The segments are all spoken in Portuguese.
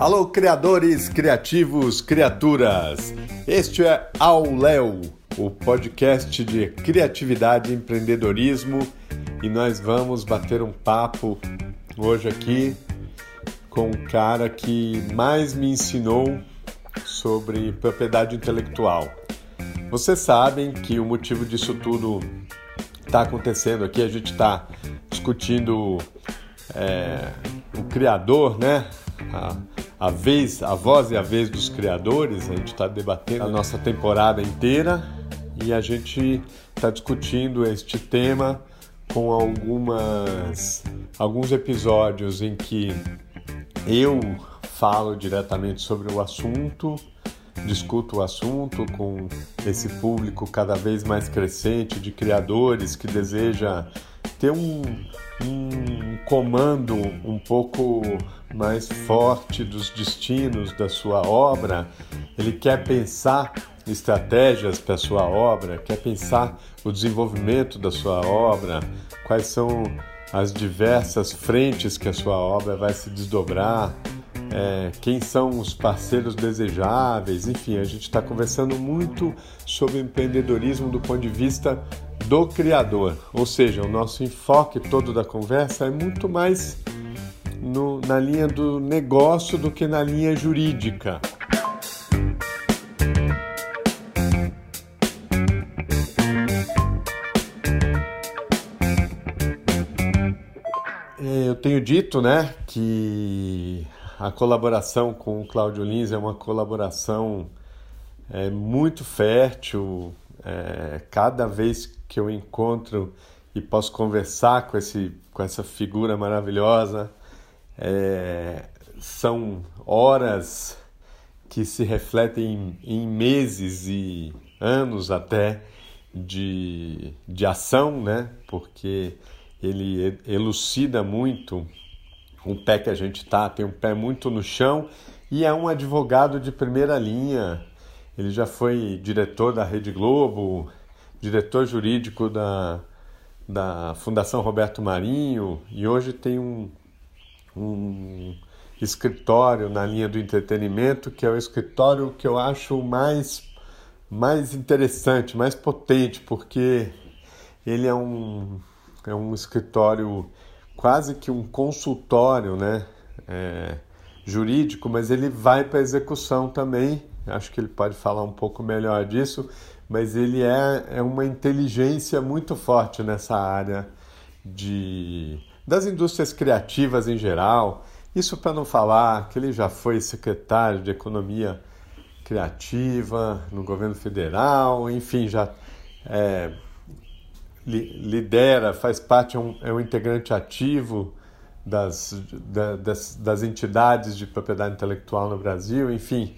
Alô, criadores, criativos, criaturas! Este é Ao Léo, o podcast de criatividade e empreendedorismo, e nós vamos bater um papo hoje aqui com um cara que mais me ensinou sobre propriedade intelectual. Vocês sabem que o motivo disso tudo está acontecendo aqui, a gente está discutindo é, o criador, né? A vez, a voz e a vez dos criadores, a gente está debatendo a nossa temporada inteira e a gente está discutindo este tema com algumas alguns episódios em que eu falo diretamente sobre o assunto, discuto o assunto com esse público cada vez mais crescente de criadores que deseja ter um, um comando um pouco mais forte dos destinos da sua obra, ele quer pensar estratégias para a sua obra, quer pensar o desenvolvimento da sua obra, quais são as diversas frentes que a sua obra vai se desdobrar, é, quem são os parceiros desejáveis, enfim, a gente está conversando muito sobre empreendedorismo do ponto de vista do criador, ou seja, o nosso enfoque todo da conversa é muito mais no, na linha do negócio do que na linha jurídica. É, eu tenho dito, né, que a colaboração com o Cláudio Lins é uma colaboração é, muito fértil. É, cada vez que eu encontro e posso conversar com, esse, com essa figura maravilhosa, é, são horas que se refletem em, em, meses e anos até de, de ação, né? porque ele elucida muito o pé que a gente está, tem um pé muito no chão e é um advogado de primeira linha. Ele já foi diretor da Rede Globo, diretor jurídico da, da Fundação Roberto Marinho e hoje tem um, um escritório na linha do entretenimento que é o escritório que eu acho mais, mais interessante, mais potente, porque ele é um, é um escritório quase que um consultório né, é, jurídico, mas ele vai para a execução também. Acho que ele pode falar um pouco melhor disso, mas ele é, é uma inteligência muito forte nessa área de, das indústrias criativas em geral. Isso para não falar que ele já foi secretário de Economia Criativa no governo federal, enfim, já é, lidera, faz parte, é um, é um integrante ativo das, da, das, das entidades de propriedade intelectual no Brasil, enfim.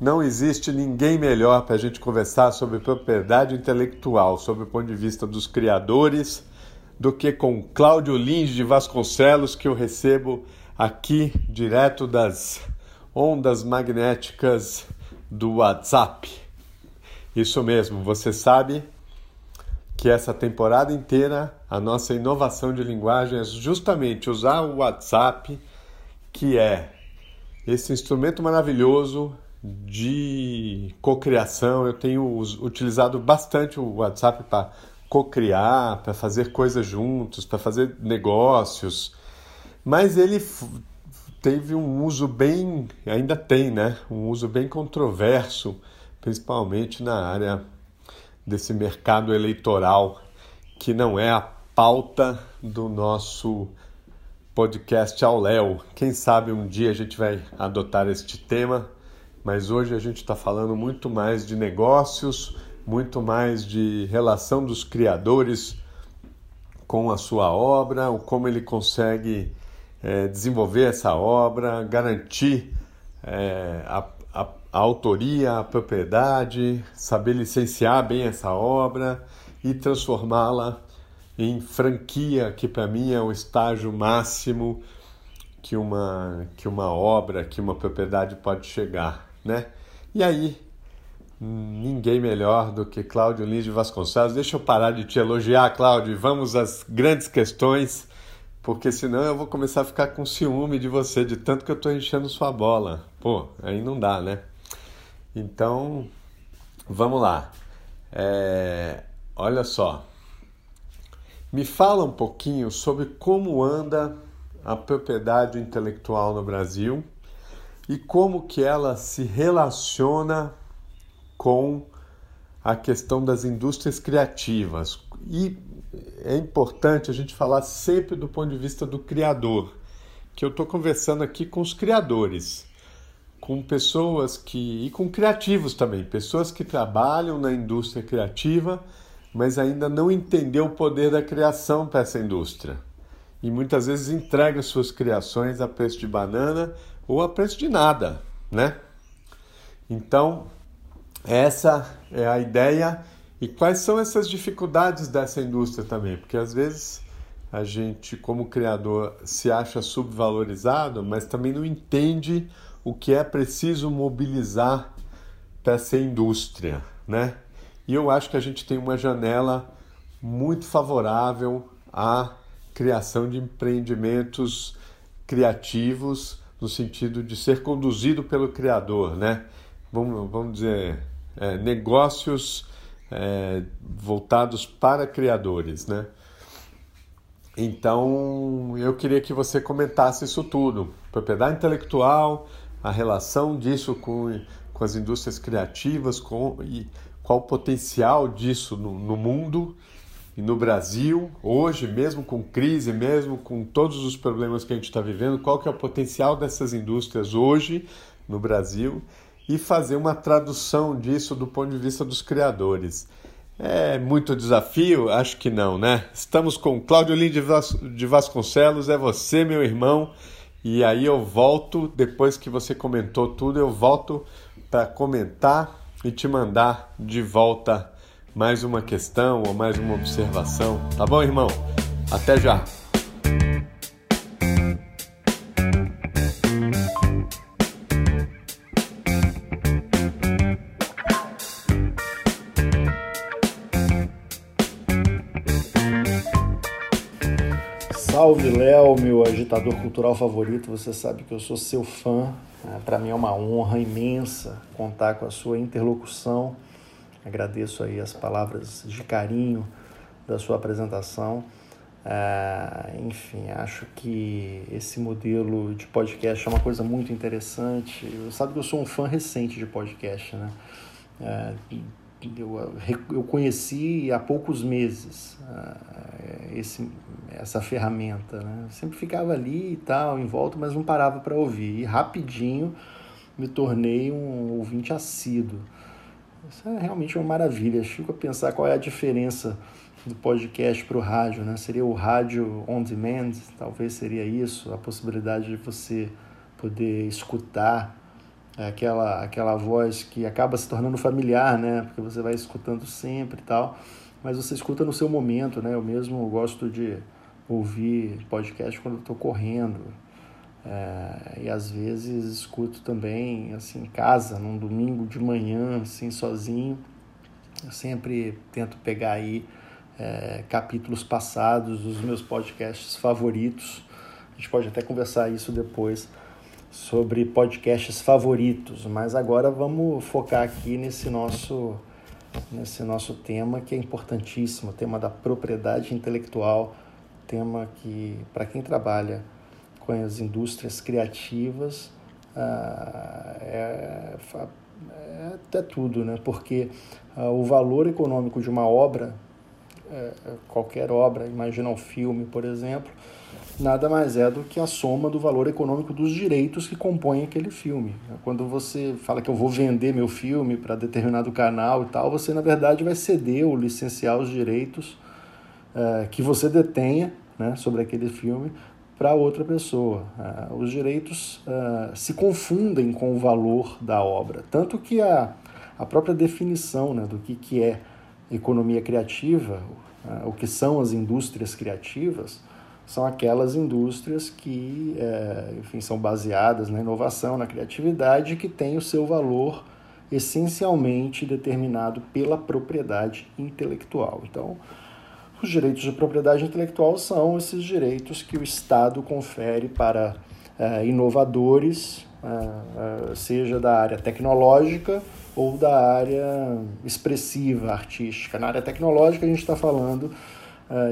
Não existe ninguém melhor para a gente conversar sobre propriedade intelectual, sob o ponto de vista dos criadores, do que com Cláudio Lins de Vasconcelos, que eu recebo aqui direto das ondas magnéticas do WhatsApp. Isso mesmo, você sabe que essa temporada inteira a nossa inovação de linguagem é justamente usar o WhatsApp, que é esse instrumento maravilhoso de cocriação. Eu tenho utilizado bastante o WhatsApp para cocriar, para fazer coisas juntos, para fazer negócios. Mas ele teve um uso bem, ainda tem, né? Um uso bem controverso, principalmente na área desse mercado eleitoral que não é a pauta do nosso podcast ao Léo. Quem sabe um dia a gente vai adotar este tema, mas hoje a gente está falando muito mais de negócios, muito mais de relação dos criadores com a sua obra, como ele consegue é, desenvolver essa obra, garantir é, a a autoria, a propriedade, saber licenciar bem essa obra e transformá-la em franquia, que para mim é o estágio máximo que uma, que uma obra, que uma propriedade pode chegar, né? E aí, ninguém melhor do que Cláudio Lins de Vasconcelos. Deixa eu parar de te elogiar, Cláudio, vamos às grandes questões porque senão eu vou começar a ficar com ciúme de você, de tanto que eu estou enchendo sua bola. Pô, aí não dá, né? Então, vamos lá. É, olha só. Me fala um pouquinho sobre como anda a propriedade intelectual no Brasil e como que ela se relaciona com a questão das indústrias criativas. E é importante a gente falar sempre do ponto de vista do criador, que eu estou conversando aqui com os criadores, com pessoas que. e com criativos também, pessoas que trabalham na indústria criativa, mas ainda não entendeu o poder da criação para essa indústria. E muitas vezes entrega suas criações a preço de banana ou a preço de nada, né? Então, essa é a ideia. E quais são essas dificuldades dessa indústria também? Porque às vezes a gente, como criador, se acha subvalorizado, mas também não entende o que é preciso mobilizar para essa indústria, né? E eu acho que a gente tem uma janela muito favorável à criação de empreendimentos criativos no sentido de ser conduzido pelo criador, né? Vamos, vamos dizer, é, negócios é, voltados para criadores, né? Então, eu queria que você comentasse isso tudo. Propriedade intelectual, a relação disso com, com as indústrias criativas com, e qual o potencial disso no, no mundo e no Brasil, hoje, mesmo com crise, mesmo com todos os problemas que a gente está vivendo, qual que é o potencial dessas indústrias hoje no Brasil e fazer uma tradução disso do ponto de vista dos criadores. É muito desafio? Acho que não, né? Estamos com Cláudio Lins de Vasconcelos, é você, meu irmão, e aí eu volto, depois que você comentou tudo, eu volto para comentar e te mandar de volta mais uma questão ou mais uma observação. Tá bom, irmão? Até já! Salve Léo, meu agitador cultural favorito. Você sabe que eu sou seu fã. Né? Para mim é uma honra imensa contar com a sua interlocução Agradeço aí as palavras de carinho da sua apresentação. É, enfim, acho que esse modelo de podcast é uma coisa muito interessante. Você sabe que eu sou um fã recente de podcast, né? É, eu, eu conheci há poucos meses é, esse, essa ferramenta, né? Eu sempre ficava ali e tal, em volta, mas não parava para ouvir. E rapidinho me tornei um ouvinte assíduo. Isso é realmente uma maravilha. Fico a pensar qual é a diferença do podcast para o rádio, né? Seria o rádio on demand, talvez seria isso, a possibilidade de você poder escutar aquela aquela voz que acaba se tornando familiar, né? Porque você vai escutando sempre e tal, mas você escuta no seu momento, né? Eu mesmo gosto de ouvir podcast quando estou correndo, é, e às vezes escuto também assim em casa, num domingo de manhã, assim sozinho. Eu sempre tento pegar aí é, capítulos passados dos meus podcasts favoritos. A gente pode até conversar isso depois sobre podcasts favoritos, mas agora vamos focar aqui nesse nosso nesse nosso tema que é importantíssimo, o tema da propriedade intelectual, tema que para quem trabalha com as indústrias criativas ah, é, é até tudo, né? porque ah, o valor econômico de uma obra, é, qualquer obra, imagina um filme, por exemplo, nada mais é do que a soma do valor econômico dos direitos que compõem aquele filme. Quando você fala que eu vou vender meu filme para determinado canal e tal, você na verdade vai ceder ou licenciar os direitos uh, que você detenha né, sobre aquele filme para outra pessoa. Uh, os direitos uh, se confundem com o valor da obra, tanto que a, a própria definição né, do que, que é economia criativa, uh, o que são as indústrias criativas, são aquelas indústrias que eh, enfim, são baseadas na inovação, na criatividade, que têm o seu valor essencialmente determinado pela propriedade intelectual. Então, Os direitos de propriedade intelectual são esses direitos que o Estado confere para uh, inovadores, uh, uh, seja da área tecnológica ou da área expressiva, artística. Na área tecnológica, a gente está falando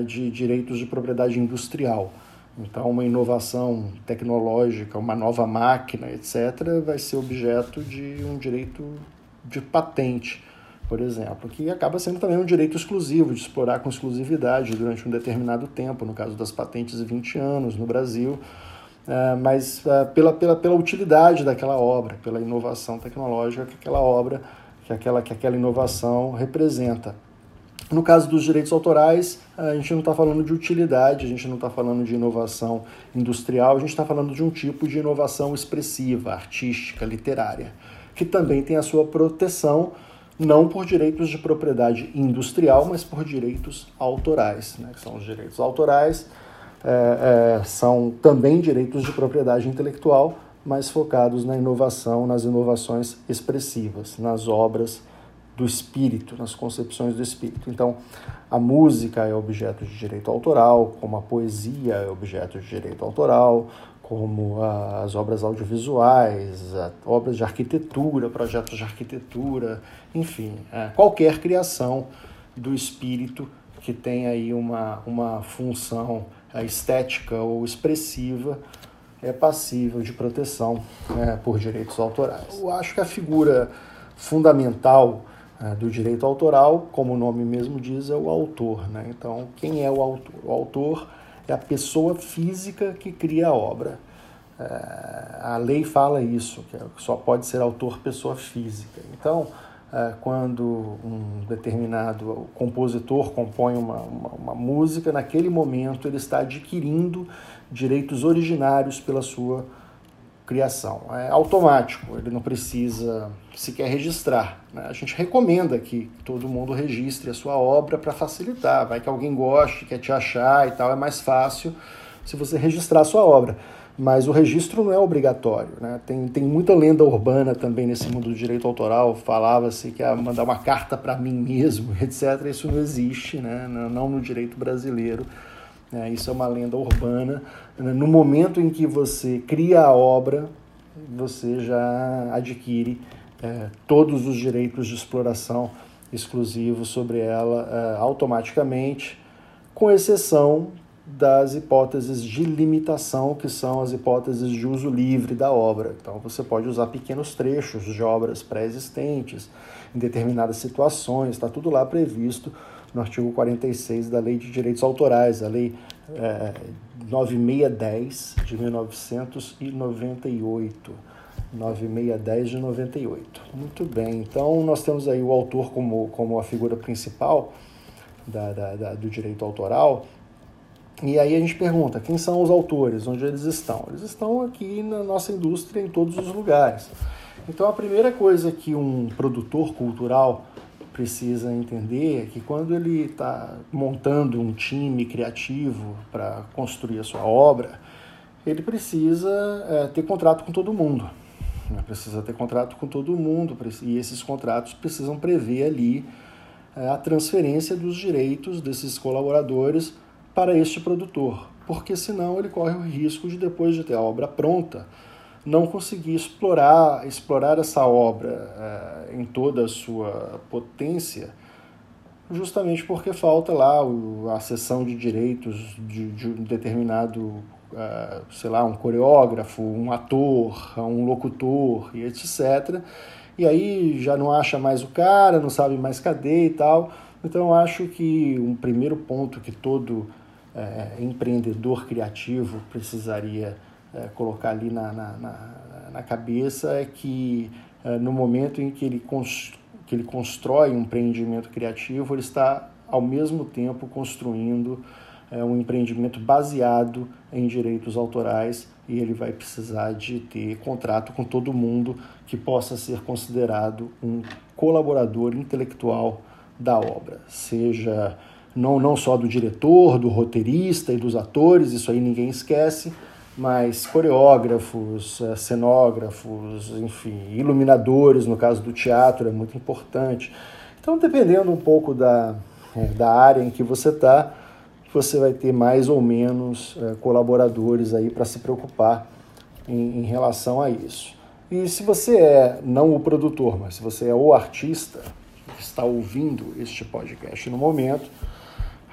de direitos de propriedade industrial. Então, uma inovação tecnológica, uma nova máquina, etc., vai ser objeto de um direito de patente por exemplo, que acaba sendo também um direito exclusivo de explorar com exclusividade durante um determinado tempo, no caso das patentes de 20 anos no Brasil, é, mas é, pela, pela, pela utilidade daquela obra, pela inovação tecnológica que aquela obra, que aquela, que aquela inovação representa. No caso dos direitos autorais, a gente não está falando de utilidade, a gente não está falando de inovação industrial, a gente está falando de um tipo de inovação expressiva, artística, literária, que também tem a sua proteção não por direitos de propriedade industrial, mas por direitos autorais, né, que são os direitos autorais, é, é, são também direitos de propriedade intelectual, mas focados na inovação, nas inovações expressivas, nas obras do espírito, nas concepções do espírito. Então, a música é objeto de direito autoral, como a poesia é objeto de direito autoral, como as obras audiovisuais, obras de arquitetura, projetos de arquitetura, enfim, é, qualquer criação do espírito que tem aí uma, uma função é, estética ou expressiva é passível de proteção é, por direitos autorais. Eu acho que a figura fundamental é, do direito autoral, como o nome mesmo diz, é o autor. Né? Então, quem é o autor? O autor é a pessoa física que cria a obra. É, a lei fala isso, que só pode ser autor pessoa física. Então, é, quando um determinado compositor compõe uma, uma, uma, música, naquele momento ele está adquirindo direitos originários pela sua criação. É automático, ele não precisa sequer registrar. Né? A gente recomenda que todo mundo registre a sua obra para facilitar. Vai que alguém goste, quer te achar e tal, é mais fácil se você registrar a sua obra. Mas o registro não é obrigatório. Né? Tem, tem muita lenda urbana também nesse mundo do direito autoral. Falava-se que ia mandar uma carta para mim mesmo, etc. Isso não existe, né? não no direito brasileiro. É, isso é uma lenda urbana. No momento em que você cria a obra, você já adquire é, todos os direitos de exploração exclusivos sobre ela é, automaticamente, com exceção das hipóteses de limitação, que são as hipóteses de uso livre da obra. Então, você pode usar pequenos trechos de obras pré-existentes em determinadas situações, está tudo lá previsto no artigo 46 da Lei de Direitos Autorais, a Lei é, 9610 de 1998. 9610 de 98. Muito bem, então nós temos aí o autor como, como a figura principal da, da, da, do direito autoral. E aí a gente pergunta, quem são os autores? Onde eles estão? Eles estão aqui na nossa indústria em todos os lugares. Então a primeira coisa que um produtor cultural precisa entender é que quando ele está montando um time criativo para construir a sua obra, ele precisa é, ter contrato com todo mundo. Né? Precisa ter contrato com todo mundo e esses contratos precisam prever ali é, a transferência dos direitos desses colaboradores para este produtor, porque senão ele corre o risco de depois de ter a obra pronta não conseguir explorar, explorar essa obra uh, em toda a sua potência, justamente porque falta lá a sessão de direitos de, de um determinado, uh, sei lá, um coreógrafo, um ator, um locutor e etc. E aí já não acha mais o cara, não sabe mais cadê e tal. Então acho que um primeiro ponto que todo uh, empreendedor criativo precisaria é, colocar ali na, na, na, na, cabeça é que é, no momento em que ele, que ele constrói um empreendimento criativo, ele está ao mesmo tempo construindo é, um empreendimento baseado em direitos autorais e ele vai precisar de ter contrato com todo mundo que possa ser considerado um colaborador intelectual da obra, seja não, não só do diretor, do roteirista e dos atores, isso aí ninguém esquece, mas coreógrafos, eh, cenógrafos, enfim, iluminadores, no caso do teatro, é muito importante. Então, dependendo um pouco da, é, da área em que você está, você vai ter mais ou menos é, colaboradores aí para se preocupar em, em relação a isso. E se você é não o produtor, mas se você é o artista que está ouvindo este podcast no momento,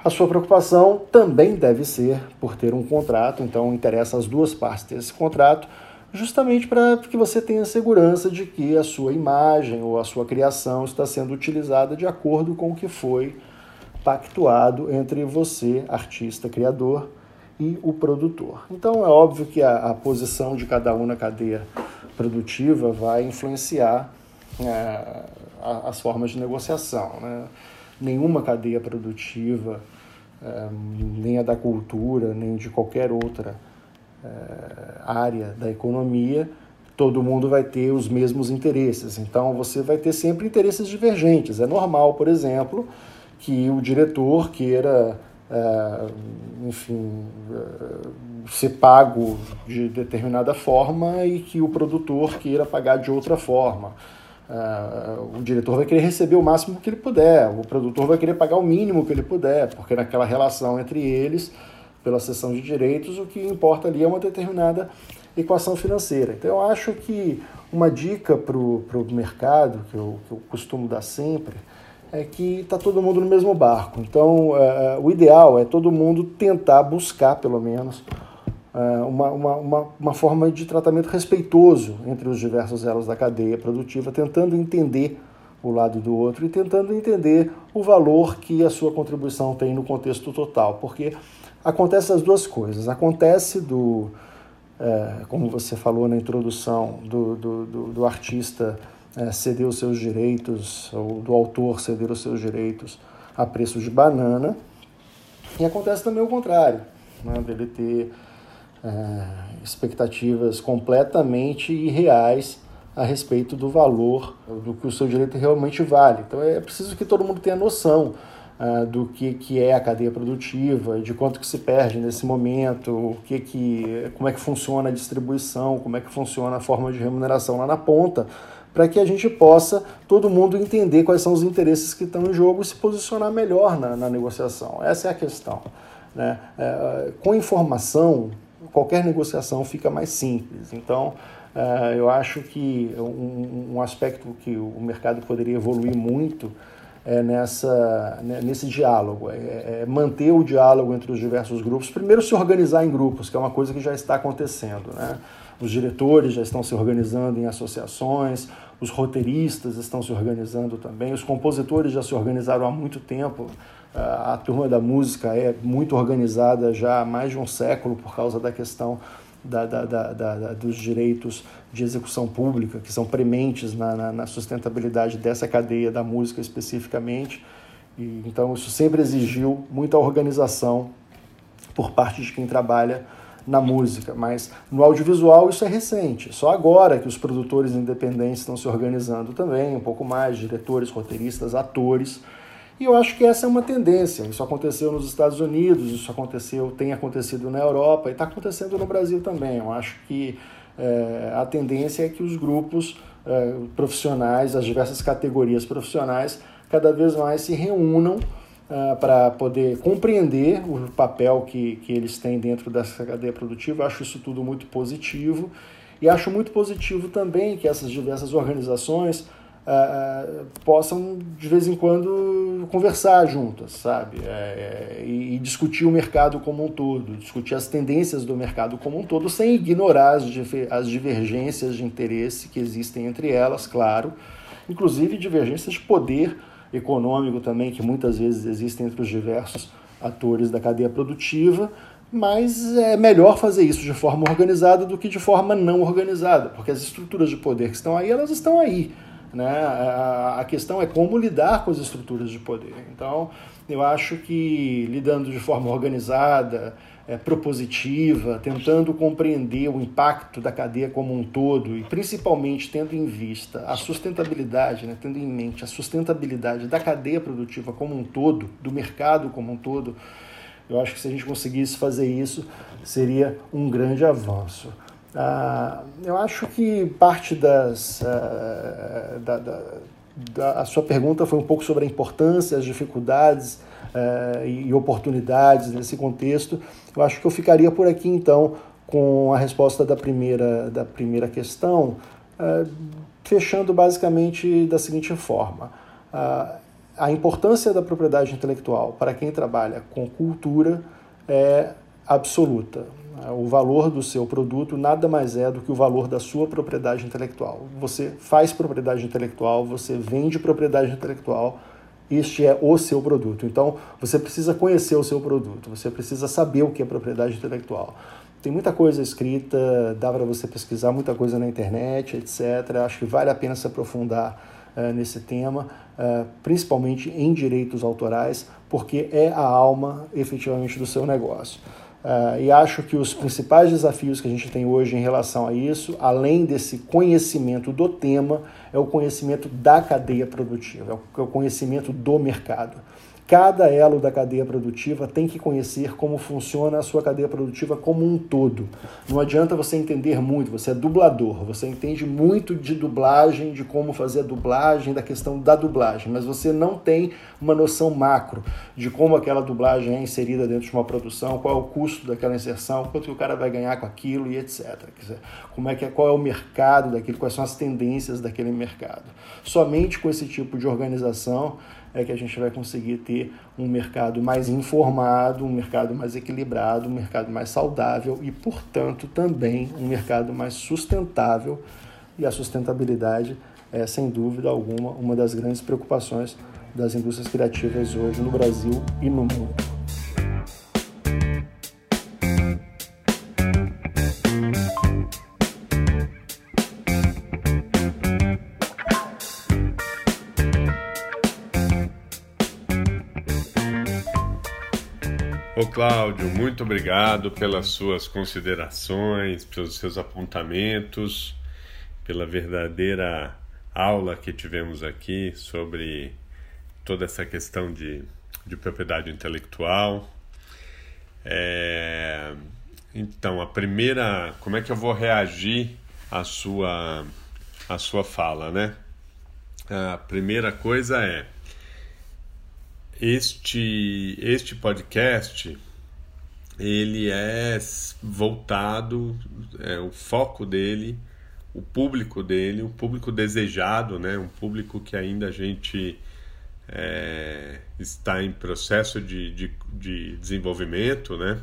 a sua preocupação também deve ser por ter um contrato, então interessa as duas partes ter esse contrato, justamente para que você tenha segurança de que a sua imagem ou a sua criação está sendo utilizada de acordo com o que foi pactuado entre você, artista, criador, e o produtor. Então é óbvio que a, a posição de cada um na cadeia produtiva vai influenciar é, as formas de negociação. Né? Nenhuma cadeia produtiva nem a da cultura, nem de qualquer outra eh, área da economia, todo mundo vai ter os mesmos interesses. Então você vai ter sempre interesses divergentes. É normal, por exemplo, que o diretor queira, é, enfim, é, ser pago de determinada forma e que o produtor queira pagar de outra forma. Uh, o diretor vai querer receber o máximo que ele puder, o produtor vai querer pagar o mínimo que ele puder, porque naquela relação entre eles, pela cessão de direitos, o que importa ali é uma determinada equação financeira. Então eu acho que uma dica para o mercado, que eu, que eu costumo dar sempre, é que está todo mundo no mesmo barco. Então uh, o ideal é todo mundo tentar buscar, pelo menos, uma, uma, uma, uma, forma de tratamento respeitoso entre os diversos elos da cadeia produtiva, tentando entender o lado do outro e tentando entender o valor que a sua contribuição tem no contexto total, porque acontece as duas coisas. Acontece do, é, como você falou na introdução, do, do, do, do artista é, ceder os seus direitos, ou do autor ceder os seus direitos a preço de banana, e acontece também o contrário, né, dele ter é, expectativas completamente irreais a respeito do valor do que o seu direito realmente vale. Então é preciso que todo mundo tenha noção uh, do que, que é a cadeia produtiva, de quanto que se perde nesse momento, o que que, como é que funciona a distribuição, como é que funciona a forma de remuneração lá na ponta, para que a gente possa, todo mundo, entender quais são os interesses que estão em jogo e se posicionar melhor na, na negociação. Essa é a questão. Né? É, com informação, qualquer negociação fica mais simples. Então, uh, eu acho que um, um, aspecto que o mercado poderia evoluir muito é nessa, né, nesse diálogo, é, é, manter o diálogo entre os diversos grupos. Primeiro, se organizar em grupos, que é uma coisa que já está acontecendo. Né? Os diretores já estão se organizando em associações, os roteiristas estão se organizando também, os compositores já se organizaram há muito tempo a turma da música é muito organizada já há mais de um século por causa da questão da, da, da, dos direitos de execução pública, que são prementes na, na, na, sustentabilidade dessa cadeia da música especificamente. E, então, isso sempre exigiu muita organização por parte de quem trabalha na música, mas no audiovisual isso é recente. Só agora que os produtores independentes estão se organizando também, um pouco mais, diretores, roteiristas, atores e eu acho que essa é uma tendência. Isso aconteceu nos Estados Unidos, isso aconteceu, tem acontecido na Europa e está acontecendo no Brasil também. Eu acho que é, a tendência é que os grupos é, profissionais, as diversas categorias profissionais, cada vez mais se reúnam é, para poder compreender o papel que, que eles têm dentro dessa cadeia produtiva. Eu acho isso tudo muito positivo. E acho muito positivo também que essas diversas organizações uh, possam de vez em quando conversar juntas, sabe? É, é, e, e, discutir o mercado como um todo, discutir as tendências do mercado como um todo, sem ignorar as, as divergências de interesse que existem entre elas, claro, inclusive divergências de poder econômico também, que muitas vezes existem entre os diversos atores da cadeia produtiva, mas é melhor fazer isso de forma organizada do que de forma não organizada, porque as estruturas de poder que estão aí, elas estão aí. Né? A questão é como lidar com as estruturas de poder. Então, eu acho que lidando de forma organizada, é, propositiva, tentando compreender o impacto da cadeia como um todo e principalmente tendo em vista a sustentabilidade, né, tendo em mente a sustentabilidade da cadeia produtiva como um todo, do mercado como um todo, eu acho que se a gente conseguisse fazer isso, seria um grande avanço. Ah, eu acho que parte das, ah, da, da, a sua pergunta foi um pouco sobre a importância, as dificuldades uh, e oportunidades nesse contexto. Eu acho que eu ficaria por aqui então com a resposta da primeira, da primeira questão, uh, fechando basicamente da seguinte forma. Uh, a importância da propriedade intelectual para quem trabalha com cultura é absoluta. O valor do seu produto nada mais é do que o valor da sua propriedade intelectual. Você faz propriedade intelectual, você vende propriedade intelectual, este é o seu produto. Então, você precisa conhecer o seu produto, você precisa saber o que é propriedade intelectual. Tem muita coisa escrita, dá para você pesquisar muita coisa na internet, etc. Acho que vale a pena se aprofundar uh, nesse tema, uh, principalmente em direitos autorais, porque é a alma efetivamente do seu negócio. Uh, e acho que os principais desafios que a gente tem hoje em relação a isso, além desse conhecimento do tema, é o conhecimento da cadeia produtiva, é o conhecimento do mercado. Cada elo da cadeia produtiva tem que conhecer como funciona a sua cadeia produtiva como um todo. Não adianta você entender muito, você é dublador, você entende muito de dublagem, de como fazer a dublagem, da questão da dublagem, mas você não tem uma noção macro de como aquela dublagem é inserida dentro de uma produção, qual é o custo daquela inserção, quanto que o cara vai ganhar com aquilo e etc. Como é que é, qual é o mercado daquilo, quais são as tendências daquele mercado. Somente com esse tipo de organização é que a gente vai conseguir ter um mercado mais informado, um mercado mais equilibrado, um mercado mais saudável e, portanto, também um mercado mais sustentável. E a sustentabilidade é, sem dúvida alguma, uma das grandes preocupações das indústrias criativas hoje no Brasil e no mundo. Cláudio, muito obrigado pelas suas considerações, pelos seus apontamentos, pela verdadeira aula que tivemos aqui sobre toda essa questão de, de propriedade intelectual. É, então, a primeira, como é que eu vou reagir à sua, à sua fala, né? A primeira coisa é este, este podcast ele é voltado, é, o foco dele, o público dele, o público desejado, né? um público que ainda a gente é, está em processo de, de, de desenvolvimento, né?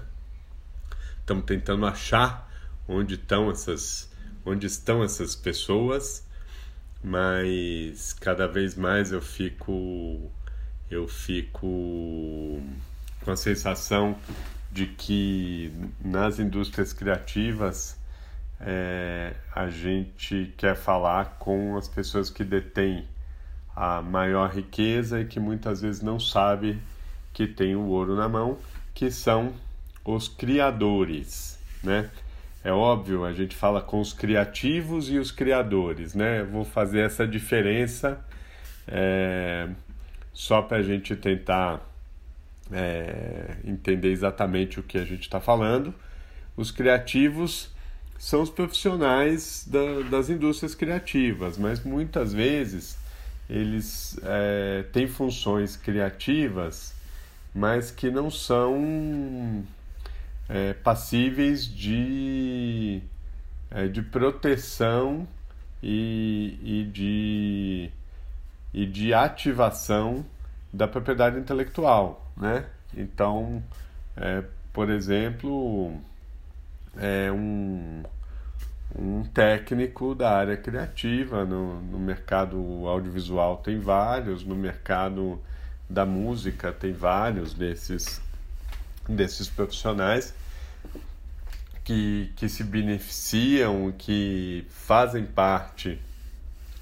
Estamos tentando achar onde estão essas, onde estão essas pessoas, mas cada vez mais eu fico eu fico com a sensação de que nas indústrias criativas é, a gente quer falar com as pessoas que detêm a maior riqueza e que muitas vezes não sabe que tem o ouro na mão, que são os criadores, né? É óbvio, a gente fala com os criativos e os criadores, né? Vou fazer essa diferença é, só para a gente tentar é, entender exatamente o que a gente está falando. Os criativos são os profissionais da, das indústrias criativas, mas muitas vezes eles é, têm funções criativas, mas que não são é, passíveis de, é, de proteção e, e de e de ativação da propriedade intelectual, né? Então, é, por exemplo, é um, um técnico da área criativa no, no mercado audiovisual tem vários, no mercado da música tem vários desses desses profissionais que, que se beneficiam, que fazem parte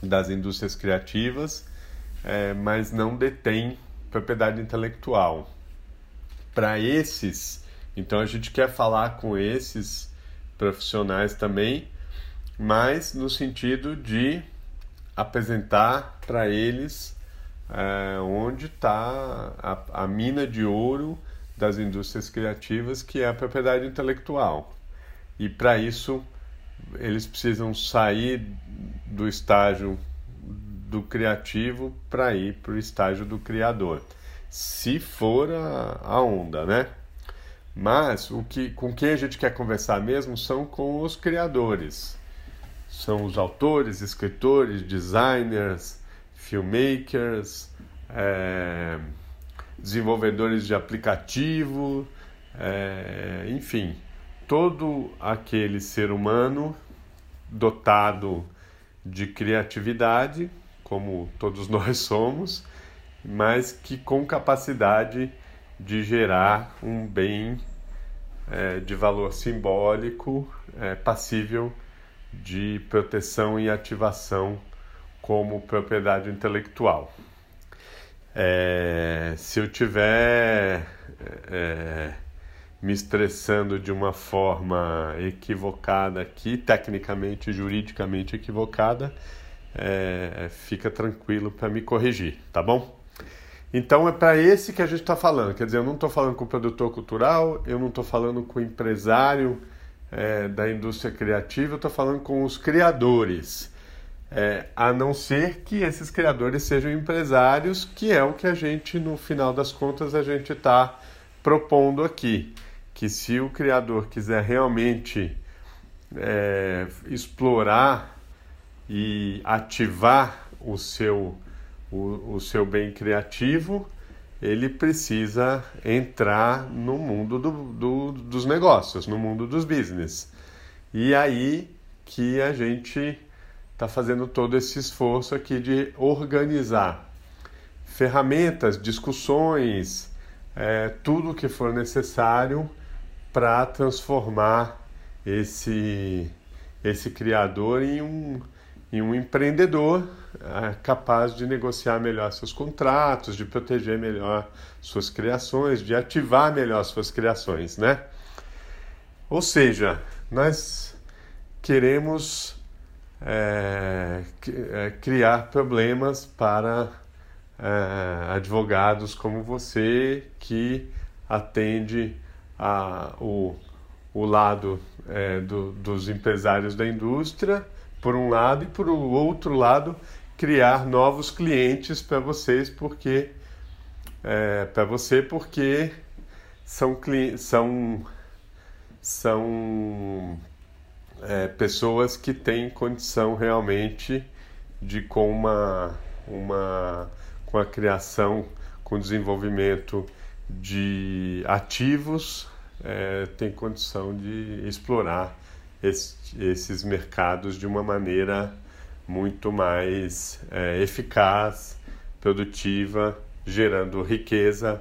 das indústrias criativas é, mas não detém propriedade intelectual. Para esses, então a gente quer falar com esses profissionais também, mas no sentido de apresentar para eles é, onde está a, a mina de ouro das indústrias criativas, que é a propriedade intelectual. E para isso, eles precisam sair do estágio do criativo para ir para o estágio do criador, se for a, a onda, né? Mas o que, com quem a gente quer conversar mesmo são com os criadores. São os autores, escritores, designers, filmmakers, é, desenvolvedores de aplicativo, é, enfim, todo aquele ser humano dotado de criatividade, como todos nós somos, mas que com capacidade de gerar um bem é, de valor simbólico é, passível de proteção e ativação como propriedade intelectual. É, se eu tiver é, me estressando de uma forma equivocada aqui, tecnicamente, juridicamente equivocada, é, fica tranquilo para me corrigir, tá bom? Então é para esse que a gente está falando. Quer dizer, eu não estou falando com o produtor cultural, eu não estou falando com o empresário é, da indústria criativa, eu estou falando com os criadores. É, a não ser que esses criadores sejam empresários, que é o que a gente, no final das contas, a gente está propondo aqui. Que se o criador quiser realmente é, explorar e ativar o seu o, o seu bem criativo, ele precisa entrar no mundo do, do, dos negócios, no mundo dos business. E aí que a gente está fazendo todo esse esforço aqui de organizar ferramentas, discussões, é, tudo que for necessário para transformar esse, esse criador em um, em um empreendedor é, capaz de negociar melhor seus contratos, de proteger melhor suas criações, de ativar melhor suas criações, né? Ou seja, nós queremos é, é criar problemas para é, advogados como você que atende a, o, o lado é, do, dos empresários da indústria por um lado, e por outro lado, criar novos clientes para vocês, porque é, para você, porque são são são é, pessoas que têm condição realmente de com uma uma com a criação, com o desenvolvimento de ativos, é, tem condição de explorar esses mercados de uma maneira muito mais é, eficaz, produtiva, gerando riqueza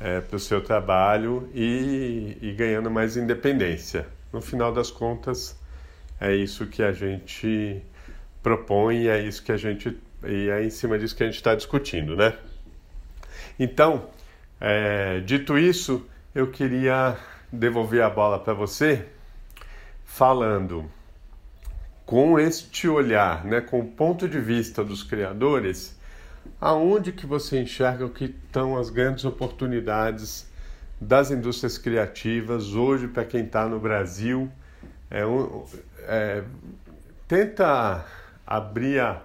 é, para o seu trabalho e, e ganhando mais independência. No final das contas, é isso que a gente propõe é isso que a gente e é em cima disso que a gente está discutindo, né? Então, é, dito isso, eu queria devolver a bola para você falando com este olhar, né, com o ponto de vista dos criadores, aonde que você enxerga que estão as grandes oportunidades das indústrias criativas hoje para quem está no Brasil? É, é, tenta abrir a,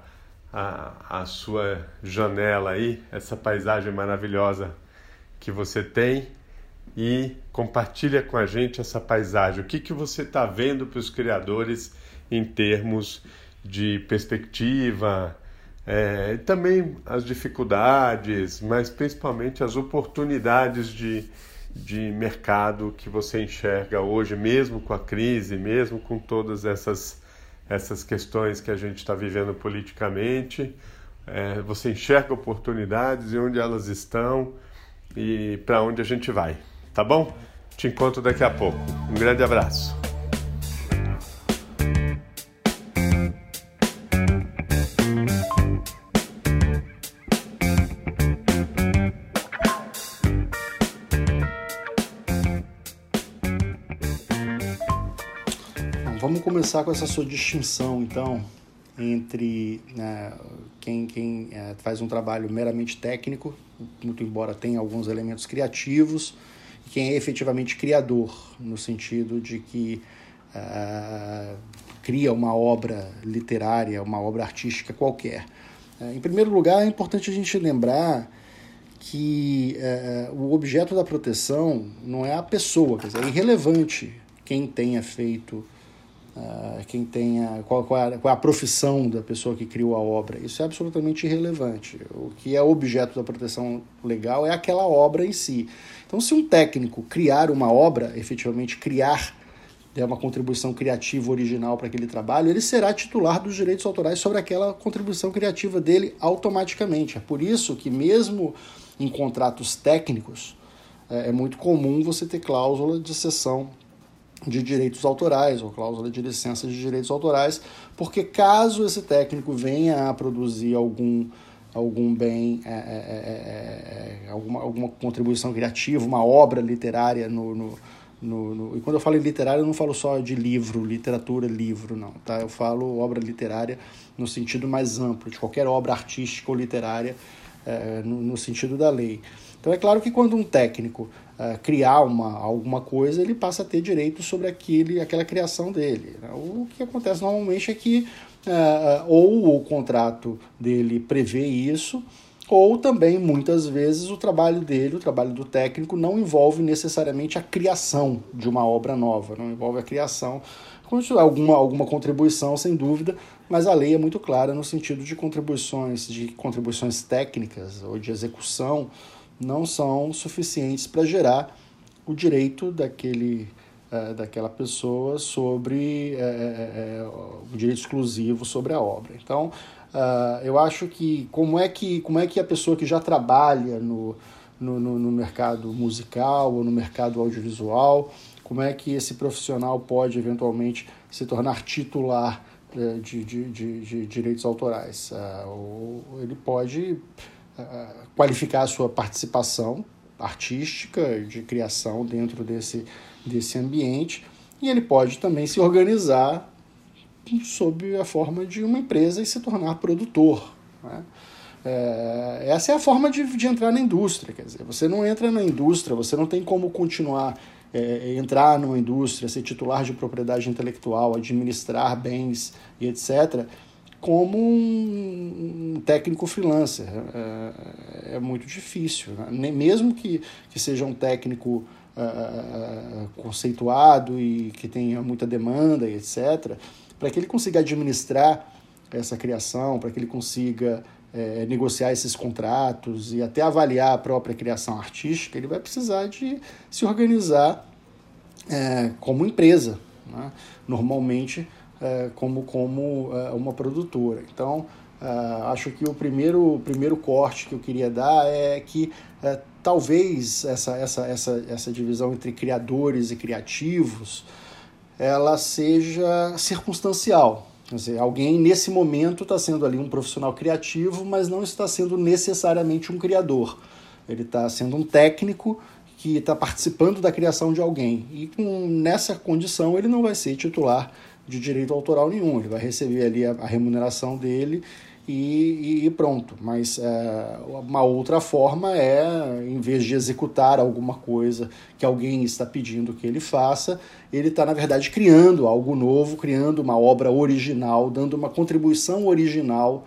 a, a sua janela aí, essa paisagem maravilhosa que você tem e compartilha com a gente essa paisagem. O que, que você está vendo para os criadores em termos de perspectiva, é, também as dificuldades, mas principalmente as oportunidades de, de mercado que você enxerga hoje, mesmo com a crise, mesmo com todas essas, essas questões que a gente está vivendo politicamente. É, você enxerga oportunidades e onde elas estão e para onde a gente vai tá bom? Te encontro daqui a pouco. Um grande abraço. vamos começar com essa sua distinção, então, entre né, quem, quem é, faz um trabalho meramente técnico, muito embora tenha alguns elementos criativos, quem é efetivamente criador, no sentido de que uh, cria uma obra literária, uma obra artística qualquer. É, em primeiro lugar, é importante a gente lembrar que é, o objeto da proteção não é a pessoa, quer dizer, é irrelevante quem tenha feito, uh, quem tenha qual, qual, é a, qual é a profissão da pessoa que criou a obra. Isso é absolutamente irrelevante. O que é objeto da proteção legal é aquela obra em si. Então, se um técnico criar uma obra, efetivamente criar der uma contribuição criativa original para aquele trabalho, ele será titular dos direitos autorais sobre aquela contribuição criativa dele automaticamente. É por isso que, mesmo em contratos técnicos, é, é muito comum você ter cláusula de cessão de direitos autorais ou cláusula de licença de direitos autorais, porque caso esse técnico venha a produzir algum algum bem, é, é, é, é, é alguma, alguma contribuição criativa, uma obra literária no, no no, no, e quando eu falo literário, eu não falo só de livro, literatura, livro, não. Tá? Eu falo obra literária no sentido mais amplo, de qualquer obra artística ou literária é, no, no, sentido da lei. Então é claro que quando um técnico é, criar uma, alguma coisa, ele passa a ter direito sobre aquele, aquela criação dele. Né? O que acontece normalmente é que é, ou o contrato dele prevê isso, ou também, muitas vezes, o trabalho dele, o trabalho do técnico, não envolve necessariamente a criação de uma obra nova, não envolve a criação, alguma, alguma contribuição, sem dúvida, mas a lei é muito clara no sentido de contribuições, de contribuições técnicas ou de execução, não são suficientes para gerar o direito daquele, é, daquela pessoa sobre é, é, o direito exclusivo sobre a obra. Então, Uh, eu acho que como é que como é que a pessoa que já trabalha no, no, no, mercado musical ou no mercado audiovisual, como é que esse profissional pode eventualmente se tornar titular de, de, de, de, direitos autorais? Uh, ele pode ah, qualificar a sua participação artística, de criação dentro desse, desse ambiente, e ele pode também se organizar sob a forma de uma empresa e se tornar produtor. Né? É, essa é a forma de, de entrar na indústria. Quer dizer, você não entra na indústria, você não tem como continuar é, entrar numa indústria, ser titular de propriedade intelectual, administrar bens e etc., como um, técnico freelancer. É, é, muito difícil. Né? Mesmo que, que seja um técnico uh, conceituado e que tenha muita demanda e etc., para que ele consiga administrar essa criação, para que ele consiga é, negociar esses contratos e até avaliar a própria criação artística, ele vai precisar de se organizar é, como empresa, né? normalmente é, como, como é, uma produtora. Então, é, acho que o primeiro, primeiro corte que eu queria dar é que é, talvez essa, essa, essa, essa divisão entre criadores e criativos ela seja circunstancial. Quer dizer, alguém nesse momento está sendo ali um profissional criativo, mas não está sendo necessariamente um criador. Ele está sendo um técnico que está participando da criação de alguém. E com, nessa condição ele não vai ser titular de direito autoral nenhum. Ele vai receber ali a, a remuneração dele e, e, pronto. Mas é, uma outra forma é, em vez de executar alguma coisa que alguém está pedindo que ele faça, ele está, na verdade, criando algo novo, criando uma obra original, dando uma contribuição original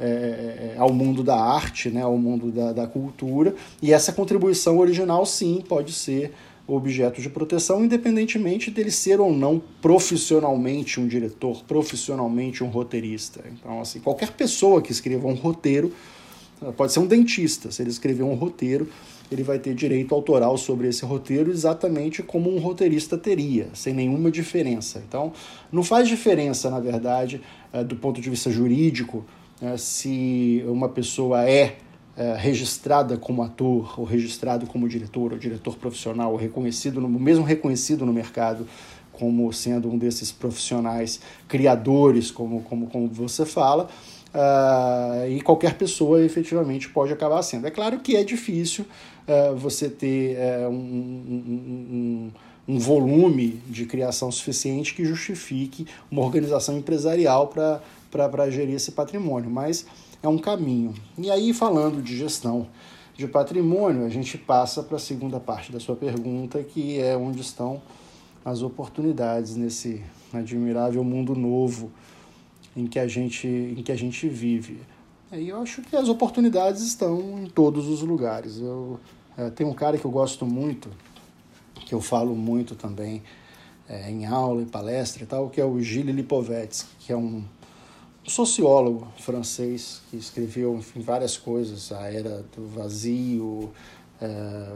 é, ao mundo da arte, né, ao mundo da, da cultura. E essa contribuição original, sim, pode ser objeto de proteção, independentemente dele ser ou não profissionalmente um diretor, profissionalmente um roteirista. Então, assim, qualquer pessoa que escreva um roteiro, pode ser um dentista, se ele escrever um roteiro, ele vai ter direito autoral sobre esse roteiro exatamente como um roteirista teria, sem nenhuma diferença. Então, não faz diferença, na verdade, eh, do ponto de vista jurídico, eh, se uma pessoa é é, registrada como ator, ou registrado como diretor, ou diretor profissional, ou reconhecido, no, mesmo reconhecido no mercado como sendo um desses profissionais criadores, como, como, como você fala, uh, e qualquer pessoa efetivamente pode acabar sendo. É claro que é difícil uh, você ter uh, um, um, um, um, volume de criação suficiente que justifique uma organização empresarial para gerir esse patrimônio, mas é um caminho. E aí, falando de gestão de patrimônio, a gente passa para a segunda parte da sua pergunta, que é onde estão as oportunidades nesse admirável mundo novo em que a gente, em que a gente vive. E eu acho que as oportunidades estão em todos os lugares. Eu é, tem um cara que eu gosto muito, que eu falo muito também é, em aula, em palestra e tal, que é o Gilles Lipovetsky, que é um sociólogo francês que escreveu enfim, várias coisas, a era do vazio, é,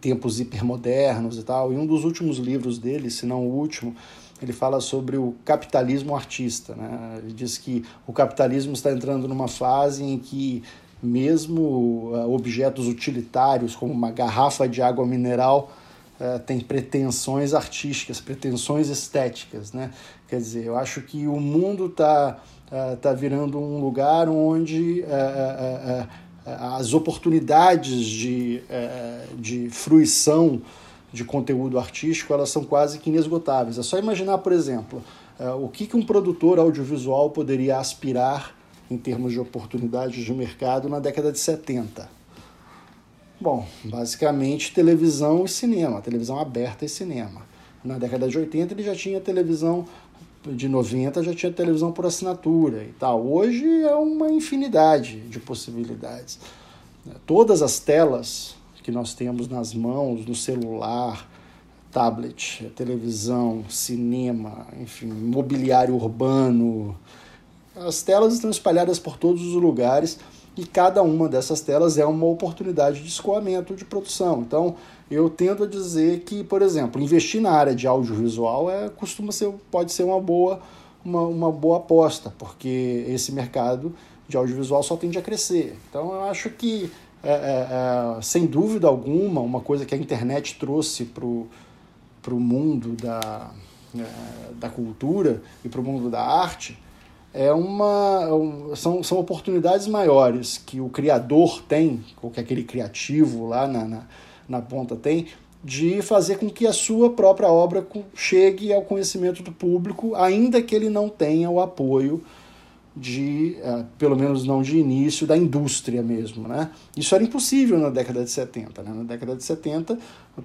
tempos hipermodernos e tal. E um dos últimos livros dele, se não o último, ele fala sobre o capitalismo artista. Né? Ele diz que o capitalismo está entrando numa fase em que mesmo uh, objetos utilitários, como uma garrafa de água mineral, uh, tem pretensões artísticas, pretensões estéticas. Né? Quer dizer, eu acho que o mundo está uh, tá virando um lugar onde as oportunidades de, de fruição de conteúdo artístico elas são quase que inesgotáveis. É só imaginar, por exemplo, o que, que um produtor audiovisual poderia aspirar em termos de oportunidades de mercado na década de 70? Bom, basicamente televisão e cinema, televisão aberta e cinema. Na década de 80 ele já tinha televisão, de 90 já tinha televisão por assinatura e tal. Hoje é uma infinidade de possibilidades. Todas as telas que nós temos nas mãos, no celular, tablet, televisão, cinema, enfim, mobiliário urbano, as telas estão espalhadas por todos os lugares e cada uma dessas telas é uma oportunidade de escoamento de produção. Então, eu tendo a dizer que, por exemplo, investir na área de audiovisual é, costuma ser, pode ser uma boa, uma, uma boa aposta, porque esse mercado de audiovisual só tende a crescer. Então, eu acho que, é, é, é, sem dúvida alguma, uma coisa que a internet trouxe para o mundo da, é, da cultura e para o mundo da arte é uma, um, são, são oportunidades maiores que o criador tem, ou que aquele criativo lá na, na, na ponta tem, de fazer com que a sua própria obra chegue ao conhecimento do público, ainda que ele não tenha o apoio de, uh, pelo menos não de início, da indústria mesmo. Né? Isso era impossível na década de 70. Né? Na década de 70,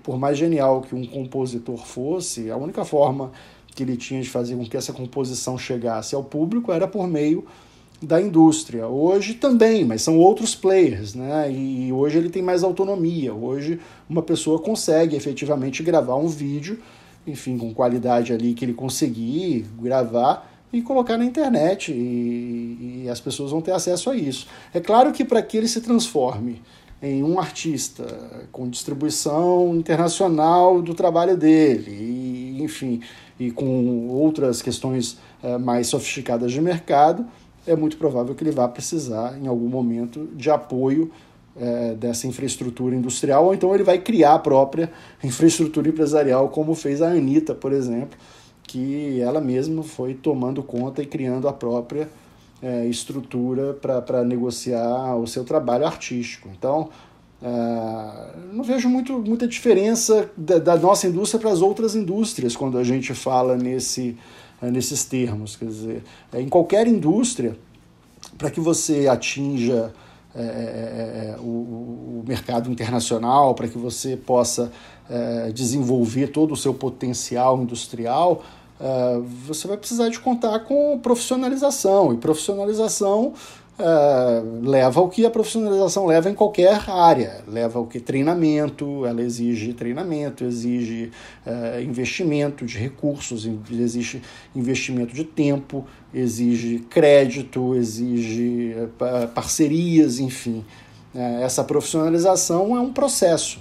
por mais genial que um compositor fosse, a única forma que ele tinha de fazer com que essa composição chegasse ao público era por meio da indústria. Hoje também, mas são outros players, né? E hoje ele tem mais autonomia. Hoje uma pessoa consegue efetivamente gravar um vídeo, enfim, com qualidade ali que ele conseguir gravar e colocar na internet e, e as pessoas vão ter acesso a isso. É claro que para que ele se transforme em um artista com distribuição internacional do trabalho dele, e, enfim, e com outras questões é, mais sofisticadas de mercado, é muito provável que ele vá precisar, em algum momento, de apoio é, dessa infraestrutura industrial, ou então ele vai criar a própria infraestrutura empresarial, como fez a Anitta, por exemplo, que ela mesma foi tomando conta e criando a própria é, estrutura para negociar o seu trabalho artístico. Então, é, não vejo muito, muita diferença da, da nossa indústria para as outras indústrias quando a gente fala nesse, é, nesses termos. Quer dizer, é, em qualquer indústria, para que você atinja é, é, é, o, o, mercado internacional, para que você possa desenvolver todo o seu potencial industrial, você vai precisar de contar com profissionalização. E profissionalização Uh, leva ao que a profissionalização leva em qualquer área, leva ao que treinamento, ela exige treinamento, exige uh, investimento de recursos, exige investimento de tempo, exige crédito, exige uh, parcerias, enfim. essa profissionalização é um processo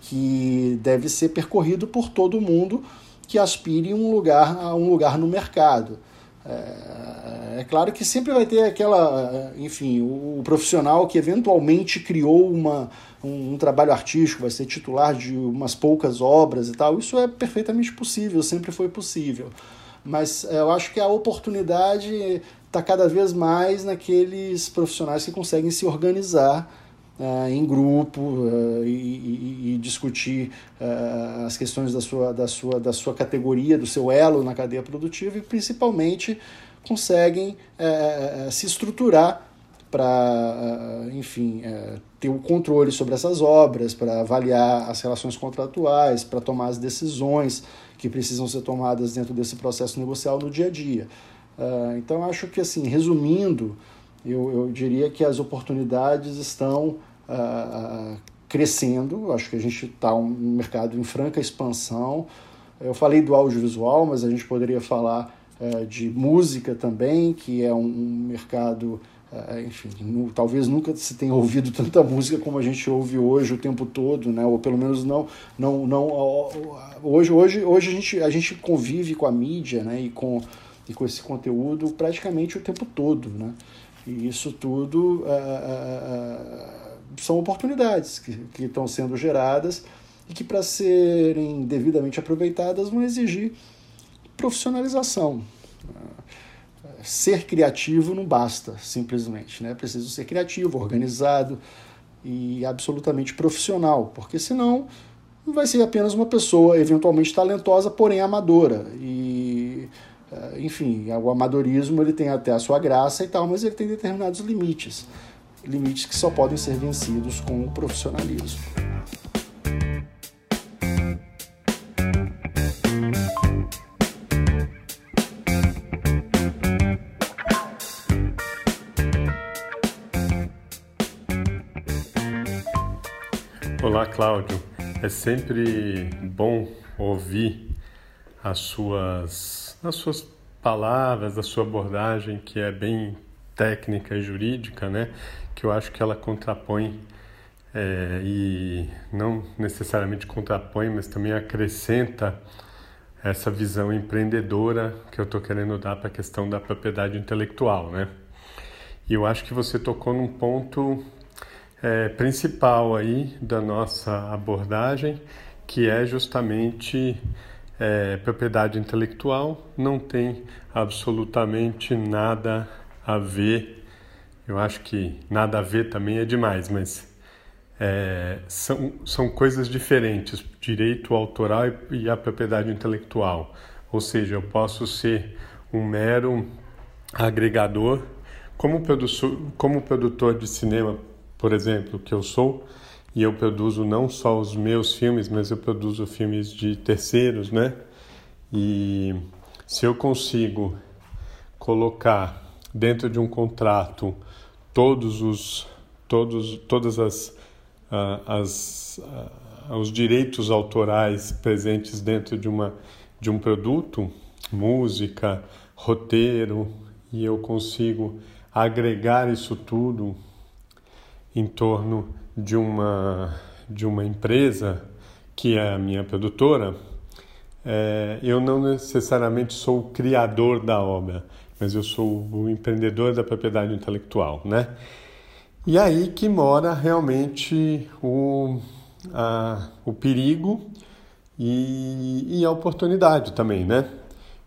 que deve ser percorrido por todo mundo que aspire um lugar, a um lugar no mercado. É, é, claro que sempre vai ter aquela, enfim, o, profissional que eventualmente criou uma, um, um, trabalho artístico, vai ser titular de umas poucas obras e tal. Isso é perfeitamente possível, sempre foi possível. Mas é, eu acho que a oportunidade está cada vez mais naqueles profissionais que conseguem se organizar uh, em grupo uh, e, e, discutir uh, as questões da sua, da, sua, da sua categoria, do seu elo na cadeia produtiva e principalmente conseguem se estruturar para, enfim, ter o controle sobre essas obras, para avaliar as relações contratuais, para tomar as decisões que precisam ser tomadas dentro desse processo negocial no dia a dia. Então, acho que, assim, resumindo, eu, eu diria que as oportunidades estão uh, crescendo. Acho que a gente está um mercado em franca expansão. Eu falei do audiovisual, mas a gente poderia falar uh, de música também, que é um, um mercado é, enfim, no, talvez nunca se tenha ouvido tanta música como a gente ouve hoje o tempo todo, né? Ou pelo menos não, não, não hoje, hoje, hoje a gente, a gente convive com a mídia, né? E com, e com esse conteúdo praticamente o tempo todo, né? E isso tudo é, são oportunidades que, estão sendo geradas e que para serem devidamente aproveitadas vão exigir profissionalização ser criativo não basta, simplesmente. Né? Preciso ser criativo, organizado e absolutamente profissional, porque senão vai ser apenas uma pessoa eventualmente talentosa, porém amadora. E, eh, enfim, o amadorismo ele tem até a sua graça e tal, mas ele tem determinados limites. Limites que só podem ser vencidos com o profissionalismo. Olá, Cláudio. É sempre bom ouvir as suas, as suas palavras, a sua abordagem, que é bem técnica e jurídica, né? Que eu acho que ela contrapõe é, e não necessariamente contrapõe, mas também acrescenta essa visão empreendedora que eu estou querendo dar para a questão da propriedade intelectual, né? E eu acho que você tocou num ponto é, principal aí da nossa abordagem, que é justamente é, propriedade intelectual, não tem absolutamente nada a ver. Eu acho que nada a ver também é demais, mas é, são, são coisas diferentes, direito autoral e a propriedade intelectual. Ou seja, eu posso ser um mero agregador, como produtor, como produtor de cinema, por exemplo, que eu sou, e eu produzo não só os meus filmes, mas eu produzo filmes de terceiros, né? E se eu consigo colocar dentro de um contrato todos os todos todas as, uh, as uh, os direitos autorais presentes dentro de uma de um produto, música, roteiro, e eu consigo agregar isso tudo em torno de uma, de uma empresa que é a minha produtora, é, eu não necessariamente sou o criador da obra, mas eu sou o empreendedor da propriedade intelectual, né? E aí que mora realmente o, a, o perigo e, e, a oportunidade também, né?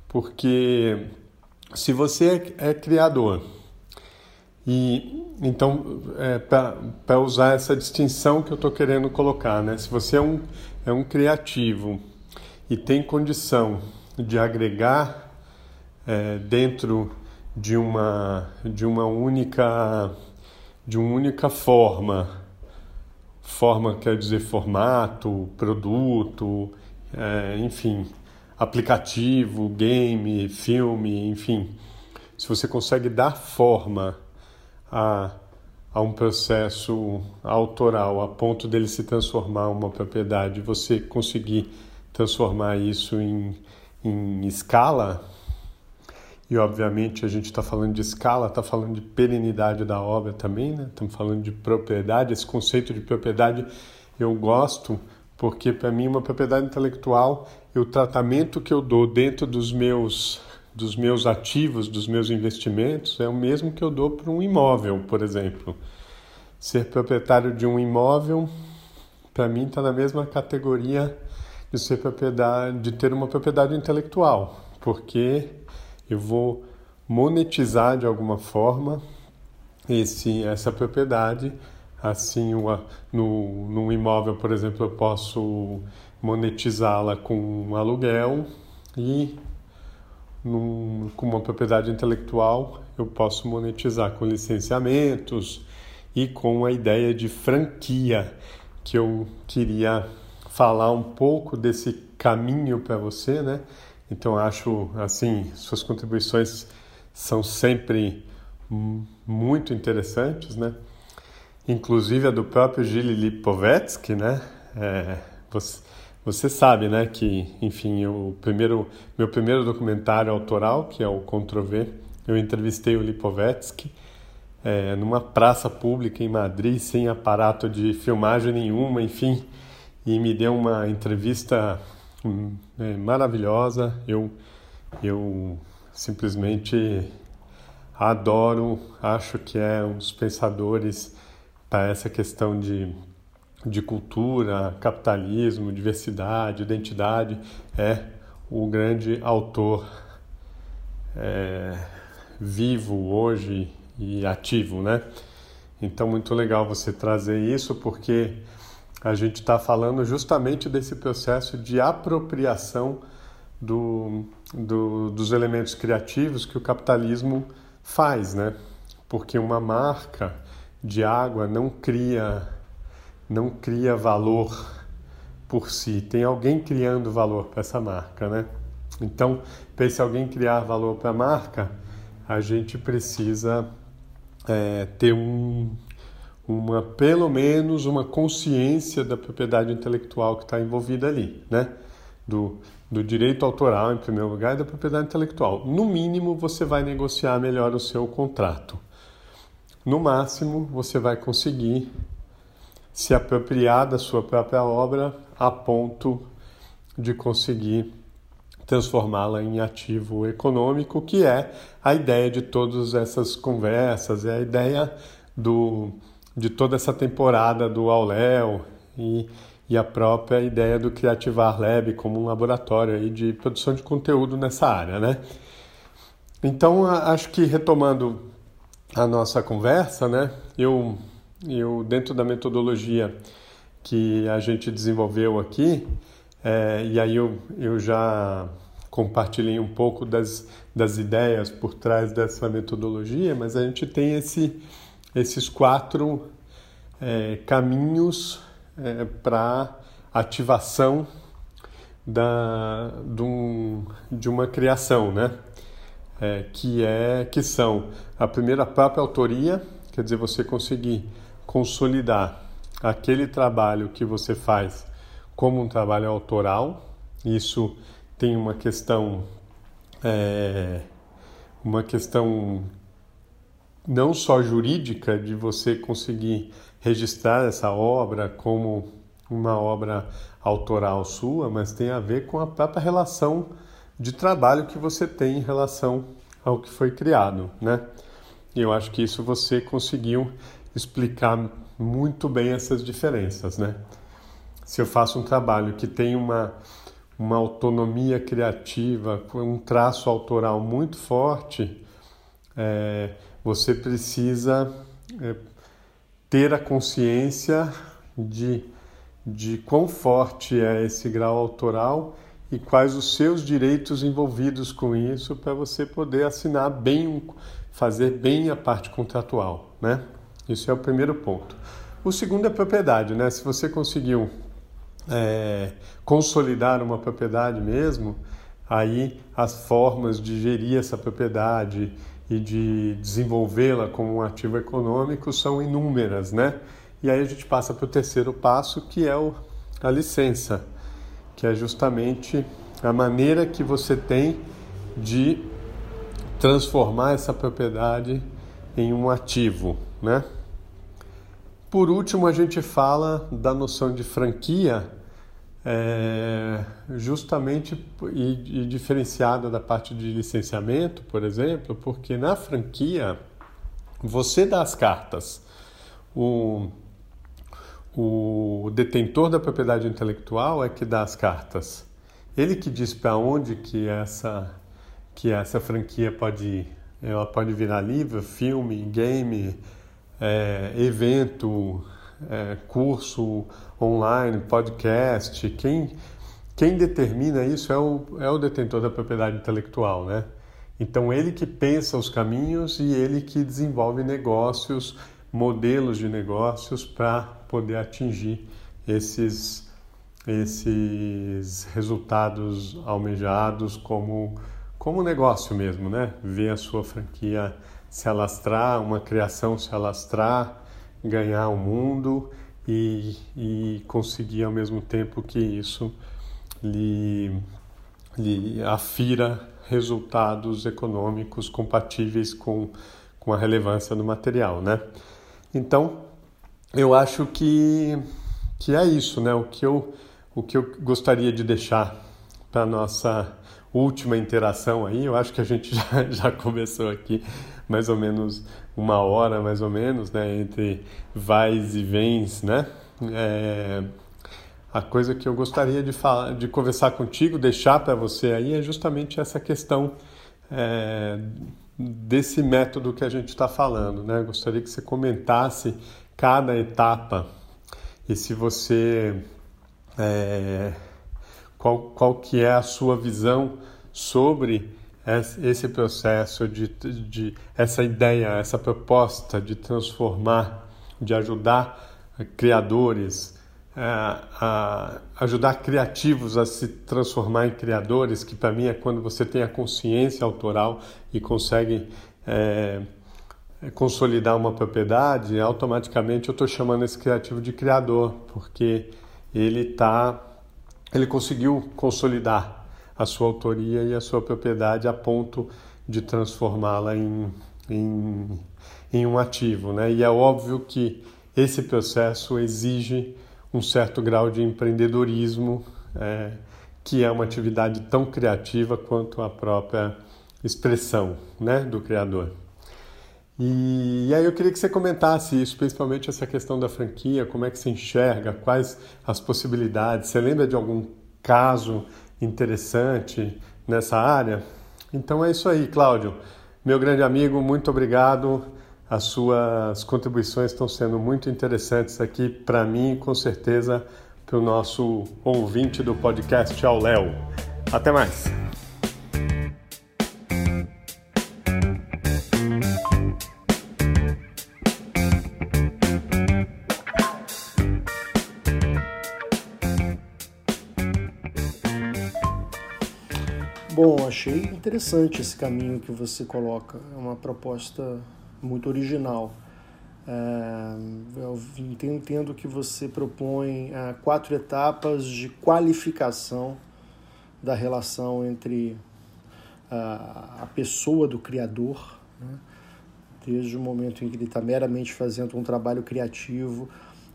Porque se você é, é criador e então, é, para usar essa distinção que eu estou querendo colocar, né? se você é um, é um criativo e tem condição de agregar é, dentro de uma, de uma única de uma única forma, forma quer dizer formato, produto, é, enfim, aplicativo, game, filme, enfim, se você consegue dar forma a, a um processo autoral a ponto dele se transformar uma propriedade, você conseguir transformar isso em, em escala, e obviamente a gente está falando de escala, está falando de perenidade da obra também, né? estamos falando de propriedade. Esse conceito de propriedade eu gosto porque para mim uma propriedade intelectual é o tratamento que eu dou dentro dos meus dos meus ativos, dos meus investimentos, é o mesmo que eu dou para um imóvel, por exemplo. Ser proprietário de um imóvel, para mim, está na mesma categoria de ser propriedade, de ter uma propriedade intelectual, porque eu vou monetizar de alguma forma esse, essa propriedade. Assim, uma, no, no imóvel, por exemplo, eu posso monetizá-la com um aluguel e num, com uma propriedade intelectual, eu posso monetizar com licenciamentos e com a ideia de franquia, que eu queria falar um pouco desse caminho para você, né? Então acho assim, suas contribuições são sempre muito interessantes, né? Inclusive a do próprio Gilles Lipovetsky, né? É, você, você, sabe, né, que, enfim, o primeiro, meu primeiro documentário autoral, que é o Controver, eu entrevistei o Lipovetsky é, numa praça pública em Madrid, sem aparato de filmagem nenhuma, enfim, e me deu uma entrevista é, maravilhosa. Eu, eu simplesmente adoro, acho que é um dos pensadores para essa questão de, de cultura, capitalismo, diversidade, identidade, é o grande autor é, vivo hoje e ativo, né? Então, muito legal você trazer isso, porque a gente está falando justamente desse processo de apropriação do, do, dos elementos criativos que o capitalismo faz, né? Porque uma marca de água não cria não cria valor por si, tem alguém criando valor para essa marca, né? Então, para esse alguém criar valor para a marca, a gente precisa é, ter um, uma pelo menos uma consciência da propriedade intelectual que está envolvida ali, né? Do, do direito autoral em primeiro lugar e da propriedade intelectual. No mínimo, você vai negociar melhor o seu contrato. No máximo, você vai conseguir se apropriar da sua própria obra a ponto de conseguir transformá-la em ativo econômico, que é a ideia de todas essas conversas, é a ideia do, de toda essa temporada do Auléu e, e a própria ideia do Creativar Lab como um laboratório aí de produção de conteúdo nessa área, né? Então, acho que retomando a nossa conversa, né, eu, eu dentro da metodologia que a gente desenvolveu aqui, é, e aí eu, eu já compartilhei um pouco das, das ideias por trás dessa metodologia, mas a gente tem esse, esses quatro é, caminhos é, para ativação da, de, um, de uma criação, né? É, que é que são a primeira própria autoria, quer dizer, você conseguir consolidar aquele trabalho que você faz como um trabalho autoral. Isso tem uma questão é, uma questão não só jurídica de você conseguir registrar essa obra como uma obra autoral sua, mas tem a ver com a própria relação de trabalho que você tem em relação ao que foi criado, né? E eu acho que isso você conseguiu explicar muito bem essas diferenças, né? Se eu faço um trabalho que tem uma, uma autonomia criativa, um traço autoral muito forte, é, você precisa é, ter a consciência de, de quão forte é esse grau autoral e quais os seus direitos envolvidos com isso para você poder assinar bem, fazer bem a parte contratual, né? Isso é o primeiro ponto. O segundo é propriedade, né? Se você conseguiu é, consolidar uma propriedade mesmo, aí as formas de gerir essa propriedade e de desenvolvê-la como um ativo econômico são inúmeras, né? E aí a gente passa para o terceiro passo, que é o, a licença, que é justamente a maneira que você tem de transformar essa propriedade em um ativo, né? Por último, a gente fala da noção de franquia, é, justamente e, e, diferenciada da parte de licenciamento, por exemplo, porque na franquia você dá as cartas. O, o detentor da propriedade intelectual é que dá as cartas. Ele que diz para onde que essa, que essa franquia pode ir. Ela pode virar livro, filme, game, é, evento, é, curso online, podcast, quem, quem determina isso é o, é o detentor da propriedade intelectual, né? Então, ele que pensa os caminhos e ele que desenvolve negócios, modelos de negócios para poder atingir esses, esses resultados almejados como como negócio mesmo, né? Ver a sua franquia se alastrar, uma criação se alastrar, ganhar o mundo e, e conseguir ao mesmo tempo que isso lhe, lhe afira resultados econômicos compatíveis com, com a relevância do material, né? Então, eu acho que, que é isso, né? O que eu, o que eu gostaria de deixar para nossa última interação aí, eu acho que a gente já, já começou aqui mais ou menos uma hora, mais ou menos, né? Entre vais e vens, né? É, a coisa que eu gostaria de falar, de conversar contigo, deixar para você aí é justamente essa questão é, desse método que a gente está falando, né? Eu gostaria que você comentasse cada etapa e se você é, qual, qual que é a sua visão sobre esse processo de, de essa ideia, essa proposta de transformar, de ajudar criadores, é, a ajudar criativos a se transformar em criadores, que para mim é quando você tem a consciência autoral e consegue é, consolidar uma propriedade, automaticamente eu estou chamando esse criativo de criador, porque ele tá, ele conseguiu consolidar a sua autoria e a sua propriedade a ponto de transformá-la em, em, em um ativo, né? E é óbvio que esse processo exige um certo grau de empreendedorismo, é, que é uma atividade tão criativa quanto a própria expressão né, do criador. E, e, aí eu queria que você comentasse isso, principalmente essa questão da franquia, como é que você enxerga, quais as possibilidades. Você lembra de algum caso interessante nessa área? Então é isso aí, Cláudio. Meu grande amigo, muito obrigado. As suas contribuições estão sendo muito interessantes aqui para mim e com certeza para o nosso ouvinte do podcast ao Léo. Até mais! Achei interessante esse caminho que você coloca. É uma proposta muito original. É, eu entendo que você propõe é, quatro etapas de qualificação da relação entre a, a pessoa do criador, né? desde o momento em que ele está meramente fazendo um trabalho criativo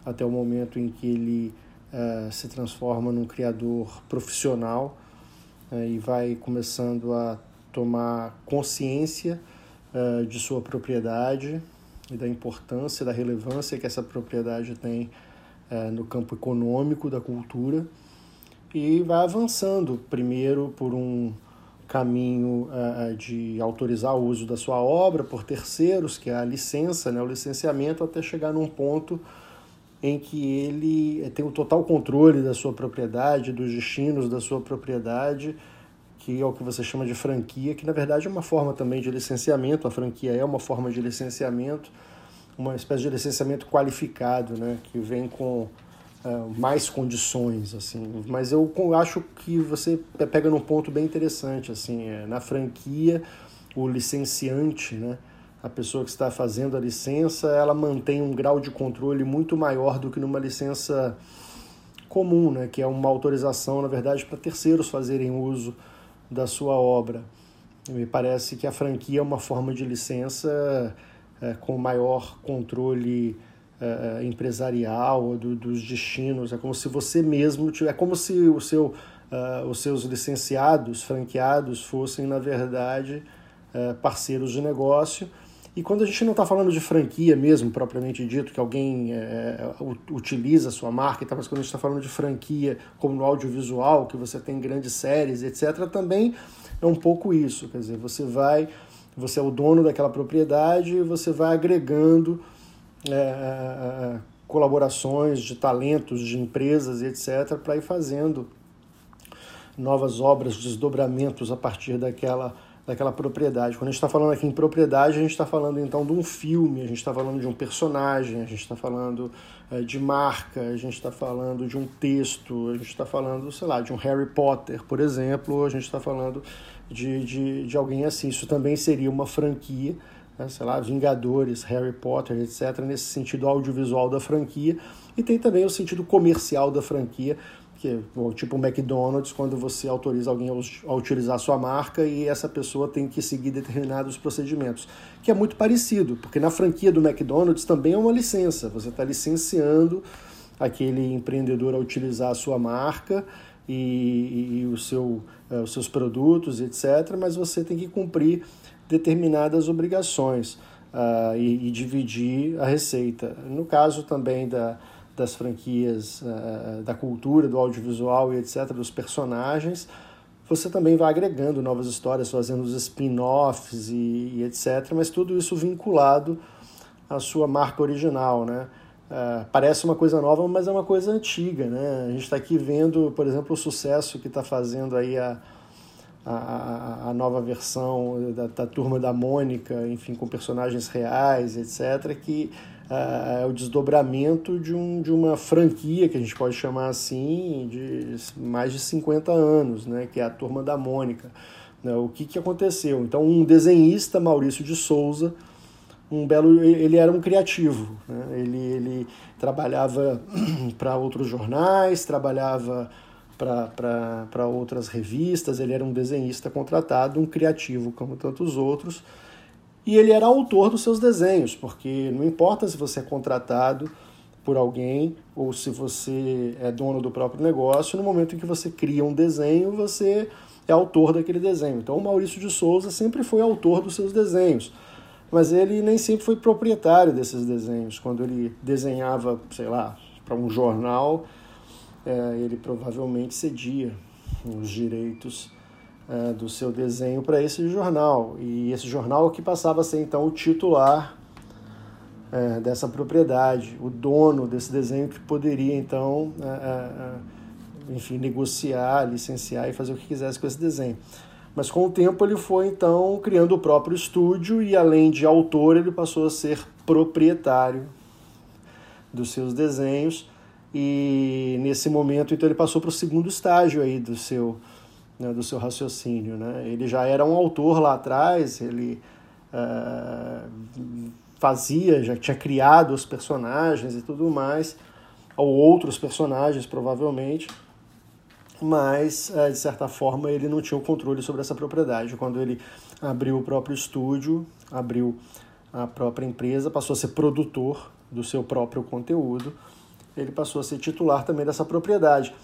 até o momento em que ele é, se transforma num criador profissional é, e vai começando a tomar consciência uh, de sua propriedade e da importância, da relevância que essa propriedade tem uh, no campo econômico da cultura. E vai avançando primeiro por um caminho de autorizar o uso da sua obra por terceiros, que é a licença, né, o licenciamento, até chegar num ponto em que ele tem o total controle da sua propriedade, dos destinos da sua propriedade, que é o que você chama de franquia, que na verdade é uma forma também de licenciamento, a franquia é uma forma de licenciamento, uma espécie de licenciamento qualificado, né, que vem com uh, mais condições, assim. Mas eu acho que você pega num ponto bem interessante, assim, é, na franquia, o licenciante, né, a pessoa que está fazendo a licença, ela mantém um grau de controle muito maior do que numa licença comum, né, que é uma autorização, na verdade, para terceiros fazerem uso da sua obra. Me parece que a franquia é uma forma de licença é, com maior controle é, empresarial do, dos destinos. É como se você mesmo é como se o seu, uh, os seus licenciados, franqueados, fossem na verdade uh, parceiros de negócio. E quando a gente não está falando de franquia mesmo, propriamente dito, que alguém é, utiliza a sua marca, tá, mas quando a gente está falando de franquia, como no audiovisual, que você tem grandes séries, etc., também é um pouco isso. Quer dizer, você vai, você é o dono daquela propriedade e você vai agregando é, é, é colaborações de talentos, de empresas, etc., para ir fazendo novas obras, desdobramentos a partir daquela daquela propriedade. Quando a gente está falando aqui em propriedade, a gente está falando então de um filme, a gente está falando de um personagem, a gente está falando é, de marca, a gente está falando de um texto, a gente está falando, sei lá, de um Harry Potter, por exemplo, a gente está falando de, de, de alguém assim. Isso também seria uma franquia, né, sei lá, Vingadores, Harry Potter, etc., nesse sentido audiovisual da franquia. E tem também o sentido comercial da franquia, que tipo o McDonald's, quando você autoriza alguém a utilizar a sua marca e essa pessoa tem que seguir determinados procedimentos, que é muito parecido, porque na franquia do McDonald's também é uma licença, você está licenciando aquele empreendedor a utilizar a sua marca e, e o seu, uh, os seus produtos, etc., mas você tem que cumprir determinadas obrigações uh, e, e dividir a receita. No caso também da das franquias uh, da cultura, do audiovisual e etc., dos personagens, você também vai agregando novas histórias, fazendo os spin-offs e, e, etc., mas tudo isso vinculado à sua marca original, né? Uh, parece uma coisa nova, mas é uma coisa antiga, né? A gente está aqui vendo, por exemplo, o sucesso que está fazendo aí a, a, a, nova versão da, da Turma da Mônica, enfim, com personagens reais, etc., que é o desdobramento de, um, de uma franquia, que a gente pode chamar assim, de mais de 50 anos, né, que é a Turma da Mônica. Né, o que, que aconteceu? Então, um desenhista, Maurício de Souza, um belo ele era um criativo né? ele, ele trabalhava para outros jornais trabalhava para outras revistas ele era um desenhista contratado um criativo como tantos outros e ele era autor dos seus desenhos, porque não importa se você é contratado por alguém ou se você é dono do próprio negócio, no momento em que você cria um desenho, você é autor daquele desenho. Então o Maurício de Souza sempre foi autor dos seus desenhos, mas ele nem sempre foi proprietário desses desenhos. Quando ele desenhava, sei lá, para um jornal, é, ele provavelmente cedia os direitos é, do seu desenho para esse jornal. E esse jornal que passava a ser então o titular é, dessa propriedade, o dono desse desenho que poderia então, é, enfim, negociar, licenciar e fazer o que quisesse com esse desenho. Mas com o tempo ele foi então criando o próprio estúdio e além de autor ele passou a ser proprietário dos seus desenhos e nesse momento então ele passou para o segundo estágio aí do seu né, do seu raciocínio. Né? Ele já era um autor lá atrás, ele uh, fazia, já tinha criado os personagens e tudo mais, ou outros personagens provavelmente, mas uh, de certa forma ele não tinha o controle sobre essa propriedade. Quando ele abriu o próprio estúdio, abriu a própria empresa, passou a ser produtor do seu próprio conteúdo, ele passou a ser titular também dessa propriedade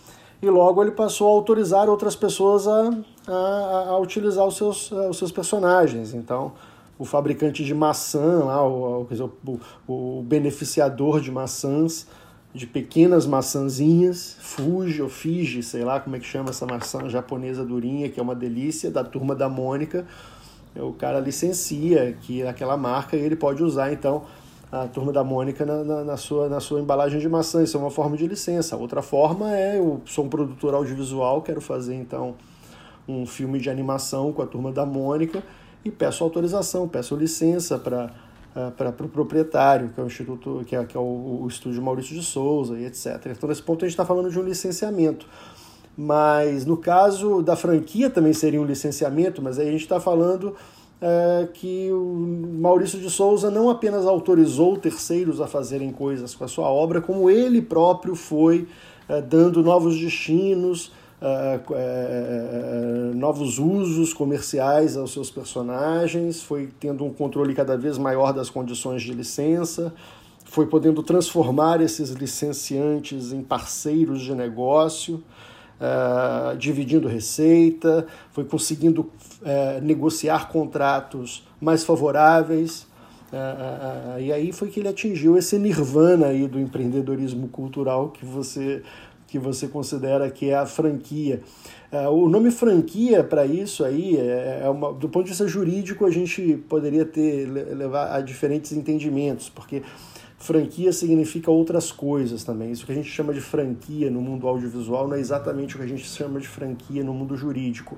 e logo ele passou a autorizar outras pessoas a, a, a utilizar os seus, os seus personagens. Então, o fabricante de maçã, lá, o, o, o, beneficiador de maçãs, de pequenas maçãzinhas, Fuji ou Fiji, sei lá como é que chama essa maçã japonesa durinha, que é uma delícia, da turma da Mônica, o cara licencia que aquela marca e ele pode usar, então, a turma da Mônica na, na, na, sua, na sua embalagem de maçã. Isso é uma forma de licença. Outra forma é eu sou um produtor audiovisual, quero fazer então um filme de animação com a turma da Mônica e peço autorização, peço licença para uh, para o pro proprietário, que é o Instituto, que é, que é o, o Estúdio Maurício de Souza e etc. Então, nesse ponto, a gente está falando de um licenciamento. Mas no caso da franquia também seria um licenciamento, mas aí a gente está falando é, que o Maurício de Souza não apenas autorizou terceiros a fazerem coisas com a sua obra, como ele próprio foi é, dando novos destinos, é, é novos usos comerciais aos seus personagens, foi tendo um controle cada vez maior das condições de licença, foi podendo transformar esses licenciantes em parceiros de negócio uh, dividindo receita, foi conseguindo uh, negociar contratos mais favoráveis. Uh, e aí foi que ele atingiu esse nirvana aí do empreendedorismo cultural que você que você considera que é a franquia. o nome franquia para isso aí é, é uma, do ponto de vista jurídico a gente poderia ter levar a diferentes entendimentos, porque Franquia significa outras coisas também. Isso que a gente chama de franquia no mundo audiovisual não é exatamente o que a gente chama de franquia no mundo jurídico.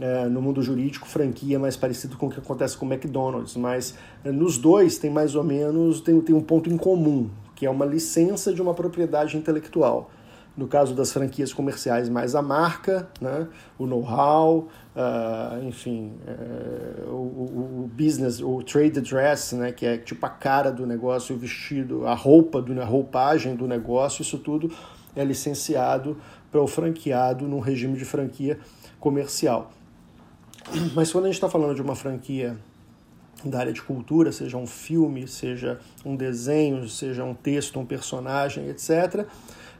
é, no mundo jurídico, franquia é mais parecido com o que acontece com o McDonald's, mas é, nos dois tem mais ou menos tem, tem um ponto em comum, que é uma licença de uma propriedade intelectual. No caso das franquias comerciais, mais a marca, né, o know-how, uh, enfim, uh, o, o, business, o trade dress, né, que é tipo a cara do negócio, o vestido, a roupa, do, a roupagem do negócio, isso tudo é licenciado para o franqueado num regime de franquia comercial. Mas quando a gente está falando de uma franquia da área de cultura, seja um filme, seja um desenho, seja um texto, um personagem, etc.,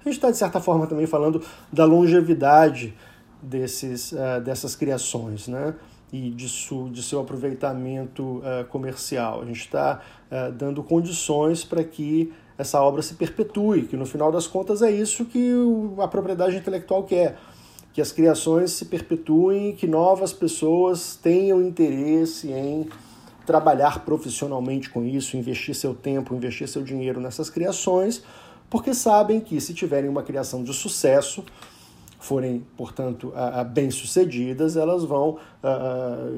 a gente está, de certa forma, também falando da longevidade desses, uh, dessas criações, né? E de, su, de seu aproveitamento uh, comercial. A gente está uh, dando condições para que essa obra se perpetue, que no final das contas é isso que o, a propriedade intelectual quer que as criações se perpetuem, que novas pessoas tenham interesse em trabalhar profissionalmente com isso, investir seu tempo, investir seu dinheiro nessas criações, porque sabem que se tiverem uma criação de sucesso, forem, portanto, bem-sucedidas, elas vão,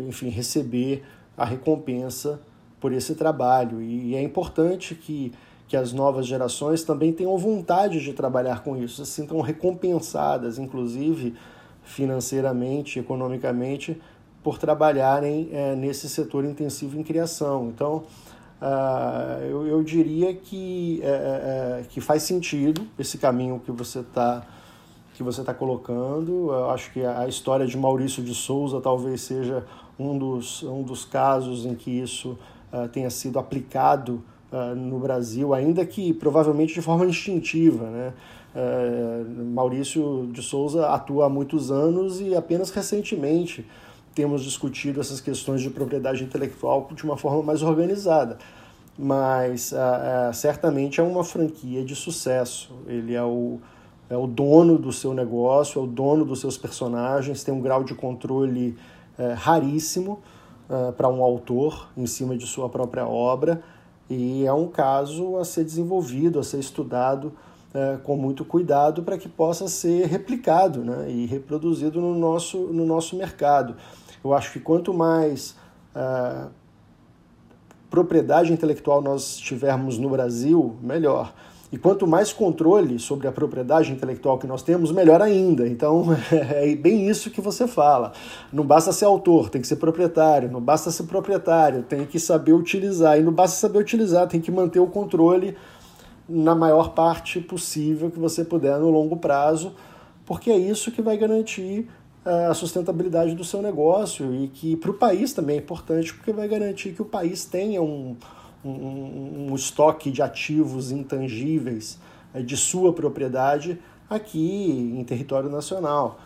enfim, receber a recompensa por esse trabalho. E é importante que que as novas gerações também tenham vontade de trabalhar com isso, se sintam recompensadas, inclusive financeiramente, economicamente, por trabalharem é, nesse setor intensivo em criação. Então, uh, eu, eu, diria que, é, é, que faz sentido esse caminho que você está que você está colocando. Eu acho que a história de Maurício de Souza talvez seja um dos, um dos casos em que isso uh, tenha sido aplicado uh, no Brasil, ainda que provavelmente de forma instintiva. Né? Maurício de Souza atua há muitos anos e apenas recentemente temos discutido essas questões de propriedade intelectual de uma forma mais organizada. Mas uh, certamente é uma franquia de sucesso. Ele é o, é o dono do seu negócio, é o dono dos seus personagens, tem um grau de controle uh, raríssimo para um autor em cima de sua própria obra e é um caso a ser desenvolvido, a ser estudado é, com muito cuidado para que possa ser replicado né, e reproduzido no nosso, no nosso mercado. Eu acho que quanto mais é, propriedade intelectual nós tivermos no Brasil, melhor. E quanto mais controle sobre a propriedade intelectual que nós temos, melhor ainda. Então é bem isso que você fala. Não basta ser autor, tem que ser proprietário. Não basta ser proprietário, tem que saber utilizar. E não basta saber utilizar, tem que manter o controle na maior parte possível que você puder no longo prazo, porque é isso que vai garantir a sustentabilidade do seu negócio e que para o país também é importante, porque vai garantir que o país tenha um um, um estoque de ativos intangíveis é, de sua propriedade aqui em território nacional.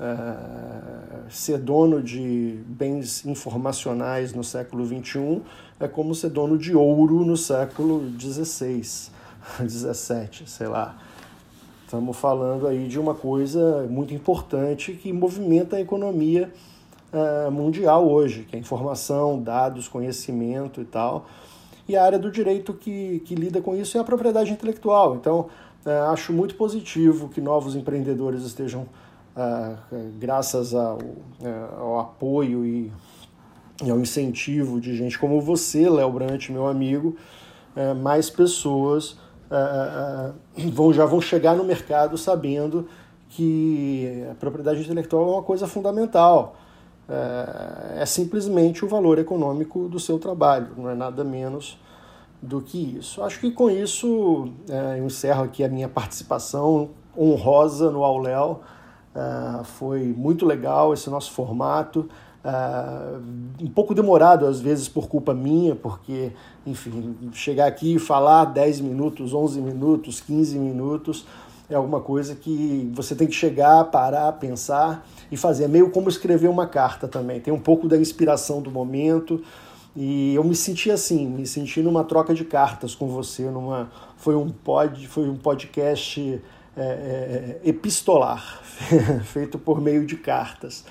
É, ser dono de bens informacionais no século XXI é como ser dono de ouro no século XVI, XVII, sei lá. Estamos falando aí de uma coisa muito importante que movimenta a economia é, mundial hoje, que é informação, dados, conhecimento e tal. E a área do direito que, que lida com isso é a propriedade intelectual. Então, é, acho muito positivo que novos empreendedores estejam, é, graças ao, ao apoio e, e, ao incentivo de gente como você, Léo Brant, meu amigo, mais pessoas é, é, vão, já vão chegar no mercado sabendo que a propriedade intelectual é uma coisa fundamental é, é simplesmente o valor econômico do seu trabalho, não é nada menos do que isso. Acho que com isso é, eu encerro aqui a minha participação honrosa no Auléu. Foi muito legal esse nosso formato. É, um pouco demorado às vezes por culpa minha, porque, enfim, chegar aqui e falar 10 minutos, 11 minutos, 15 minutos é alguma coisa que você tem que chegar, parar, pensar e fazer. É meio como escrever uma carta também. Tem um pouco da inspiração do momento. E eu me senti assim, me senti numa troca de cartas com você, numa foi um pod, foi um podcast é, é, epistolar feito por meio de cartas.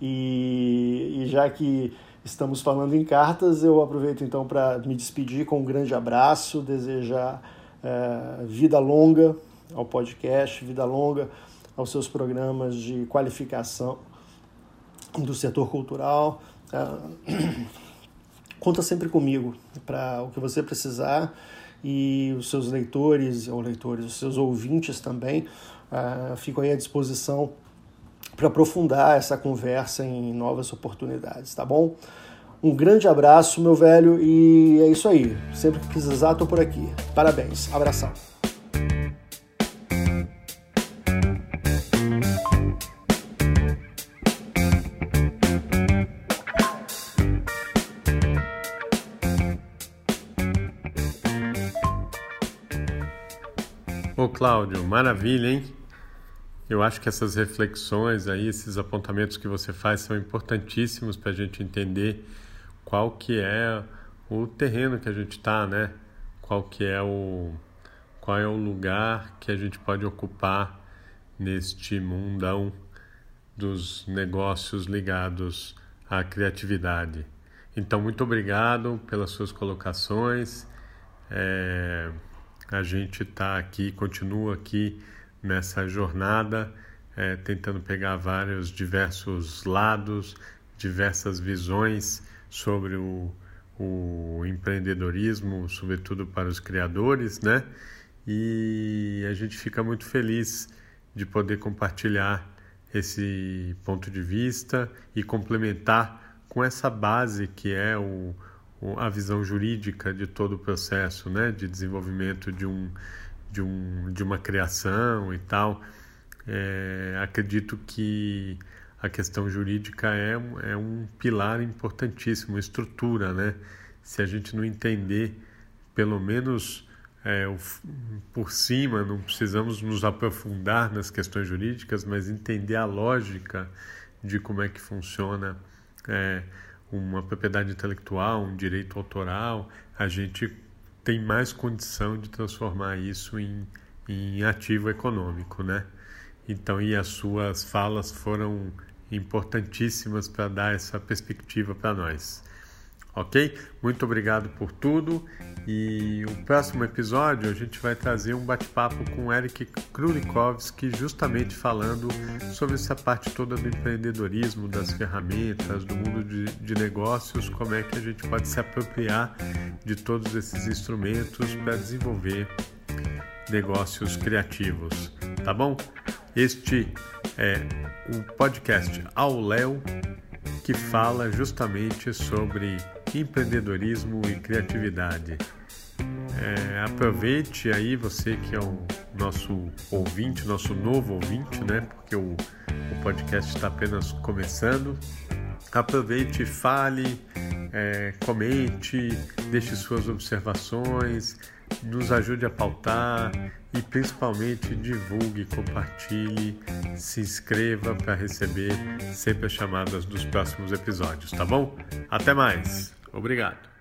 E, e, já que estamos falando em cartas, eu aproveito então para me despedir com um grande abraço, desejar é, vida longa ao podcast, vida longa aos seus programas de qualificação do setor cultural. Uh, conta sempre comigo para o que você precisar e os seus leitores ou leitores, os seus ouvintes também, uh, fico aí à disposição para aprofundar essa conversa em novas oportunidades, tá bom? Um grande abraço, meu velho, e é isso aí. Sempre que precisar, estou por aqui. Parabéns. Abração. Ô Cláudio, maravilha, hein? Eu acho que essas reflexões aí, esses apontamentos que você faz são importantíssimos para a gente entender qual que é o terreno que a gente está, né? Qual que é o qual é o lugar que a gente pode ocupar neste mundão dos negócios ligados à criatividade. Então, muito obrigado pelas suas colocações. É, a gente está aqui, continua aqui nessa jornada, é, tentando pegar vários diversos lados, diversas visões sobre o, o empreendedorismo, sobretudo para os criadores, né? E a gente fica muito feliz de poder compartilhar esse ponto de vista e complementar com essa base que é o, a visão jurídica de todo o processo, né, de desenvolvimento de um de, um, de uma criação e tal. É, acredito que a questão jurídica é, é um pilar importantíssimo, estrutura, né? Se a gente não entender, pelo menos é, por cima, não precisamos nos aprofundar nas questões jurídicas, mas entender a lógica de como é que funciona é, uma propriedade intelectual, um direito autoral, a gente tem mais condição de transformar isso em, em ativo econômico, né? Então, e as suas falas foram importantíssimas para dar essa perspectiva para nós. Ok? Muito obrigado por tudo e o próximo episódio a gente vai trazer um bate-papo com Eric Krulikovski, justamente falando sobre essa parte toda do empreendedorismo, das ferramentas, do mundo de, de negócios, como é que a gente pode se apropriar de todos esses instrumentos para desenvolver negócios criativos. Tá bom? Este é o podcast Ao Léo que fala justamente sobre empreendedorismo e criatividade. É, aproveite aí você que é o nosso ouvinte, nosso novo ouvinte, né? Porque o, o podcast está apenas começando. Aproveite, fale, é, comente, deixe suas observações, nos ajude a pautar e principalmente divulgue, compartilhe, se inscreva para receber sempre as chamadas dos próximos episódios, tá bom? Até mais! Obrigado!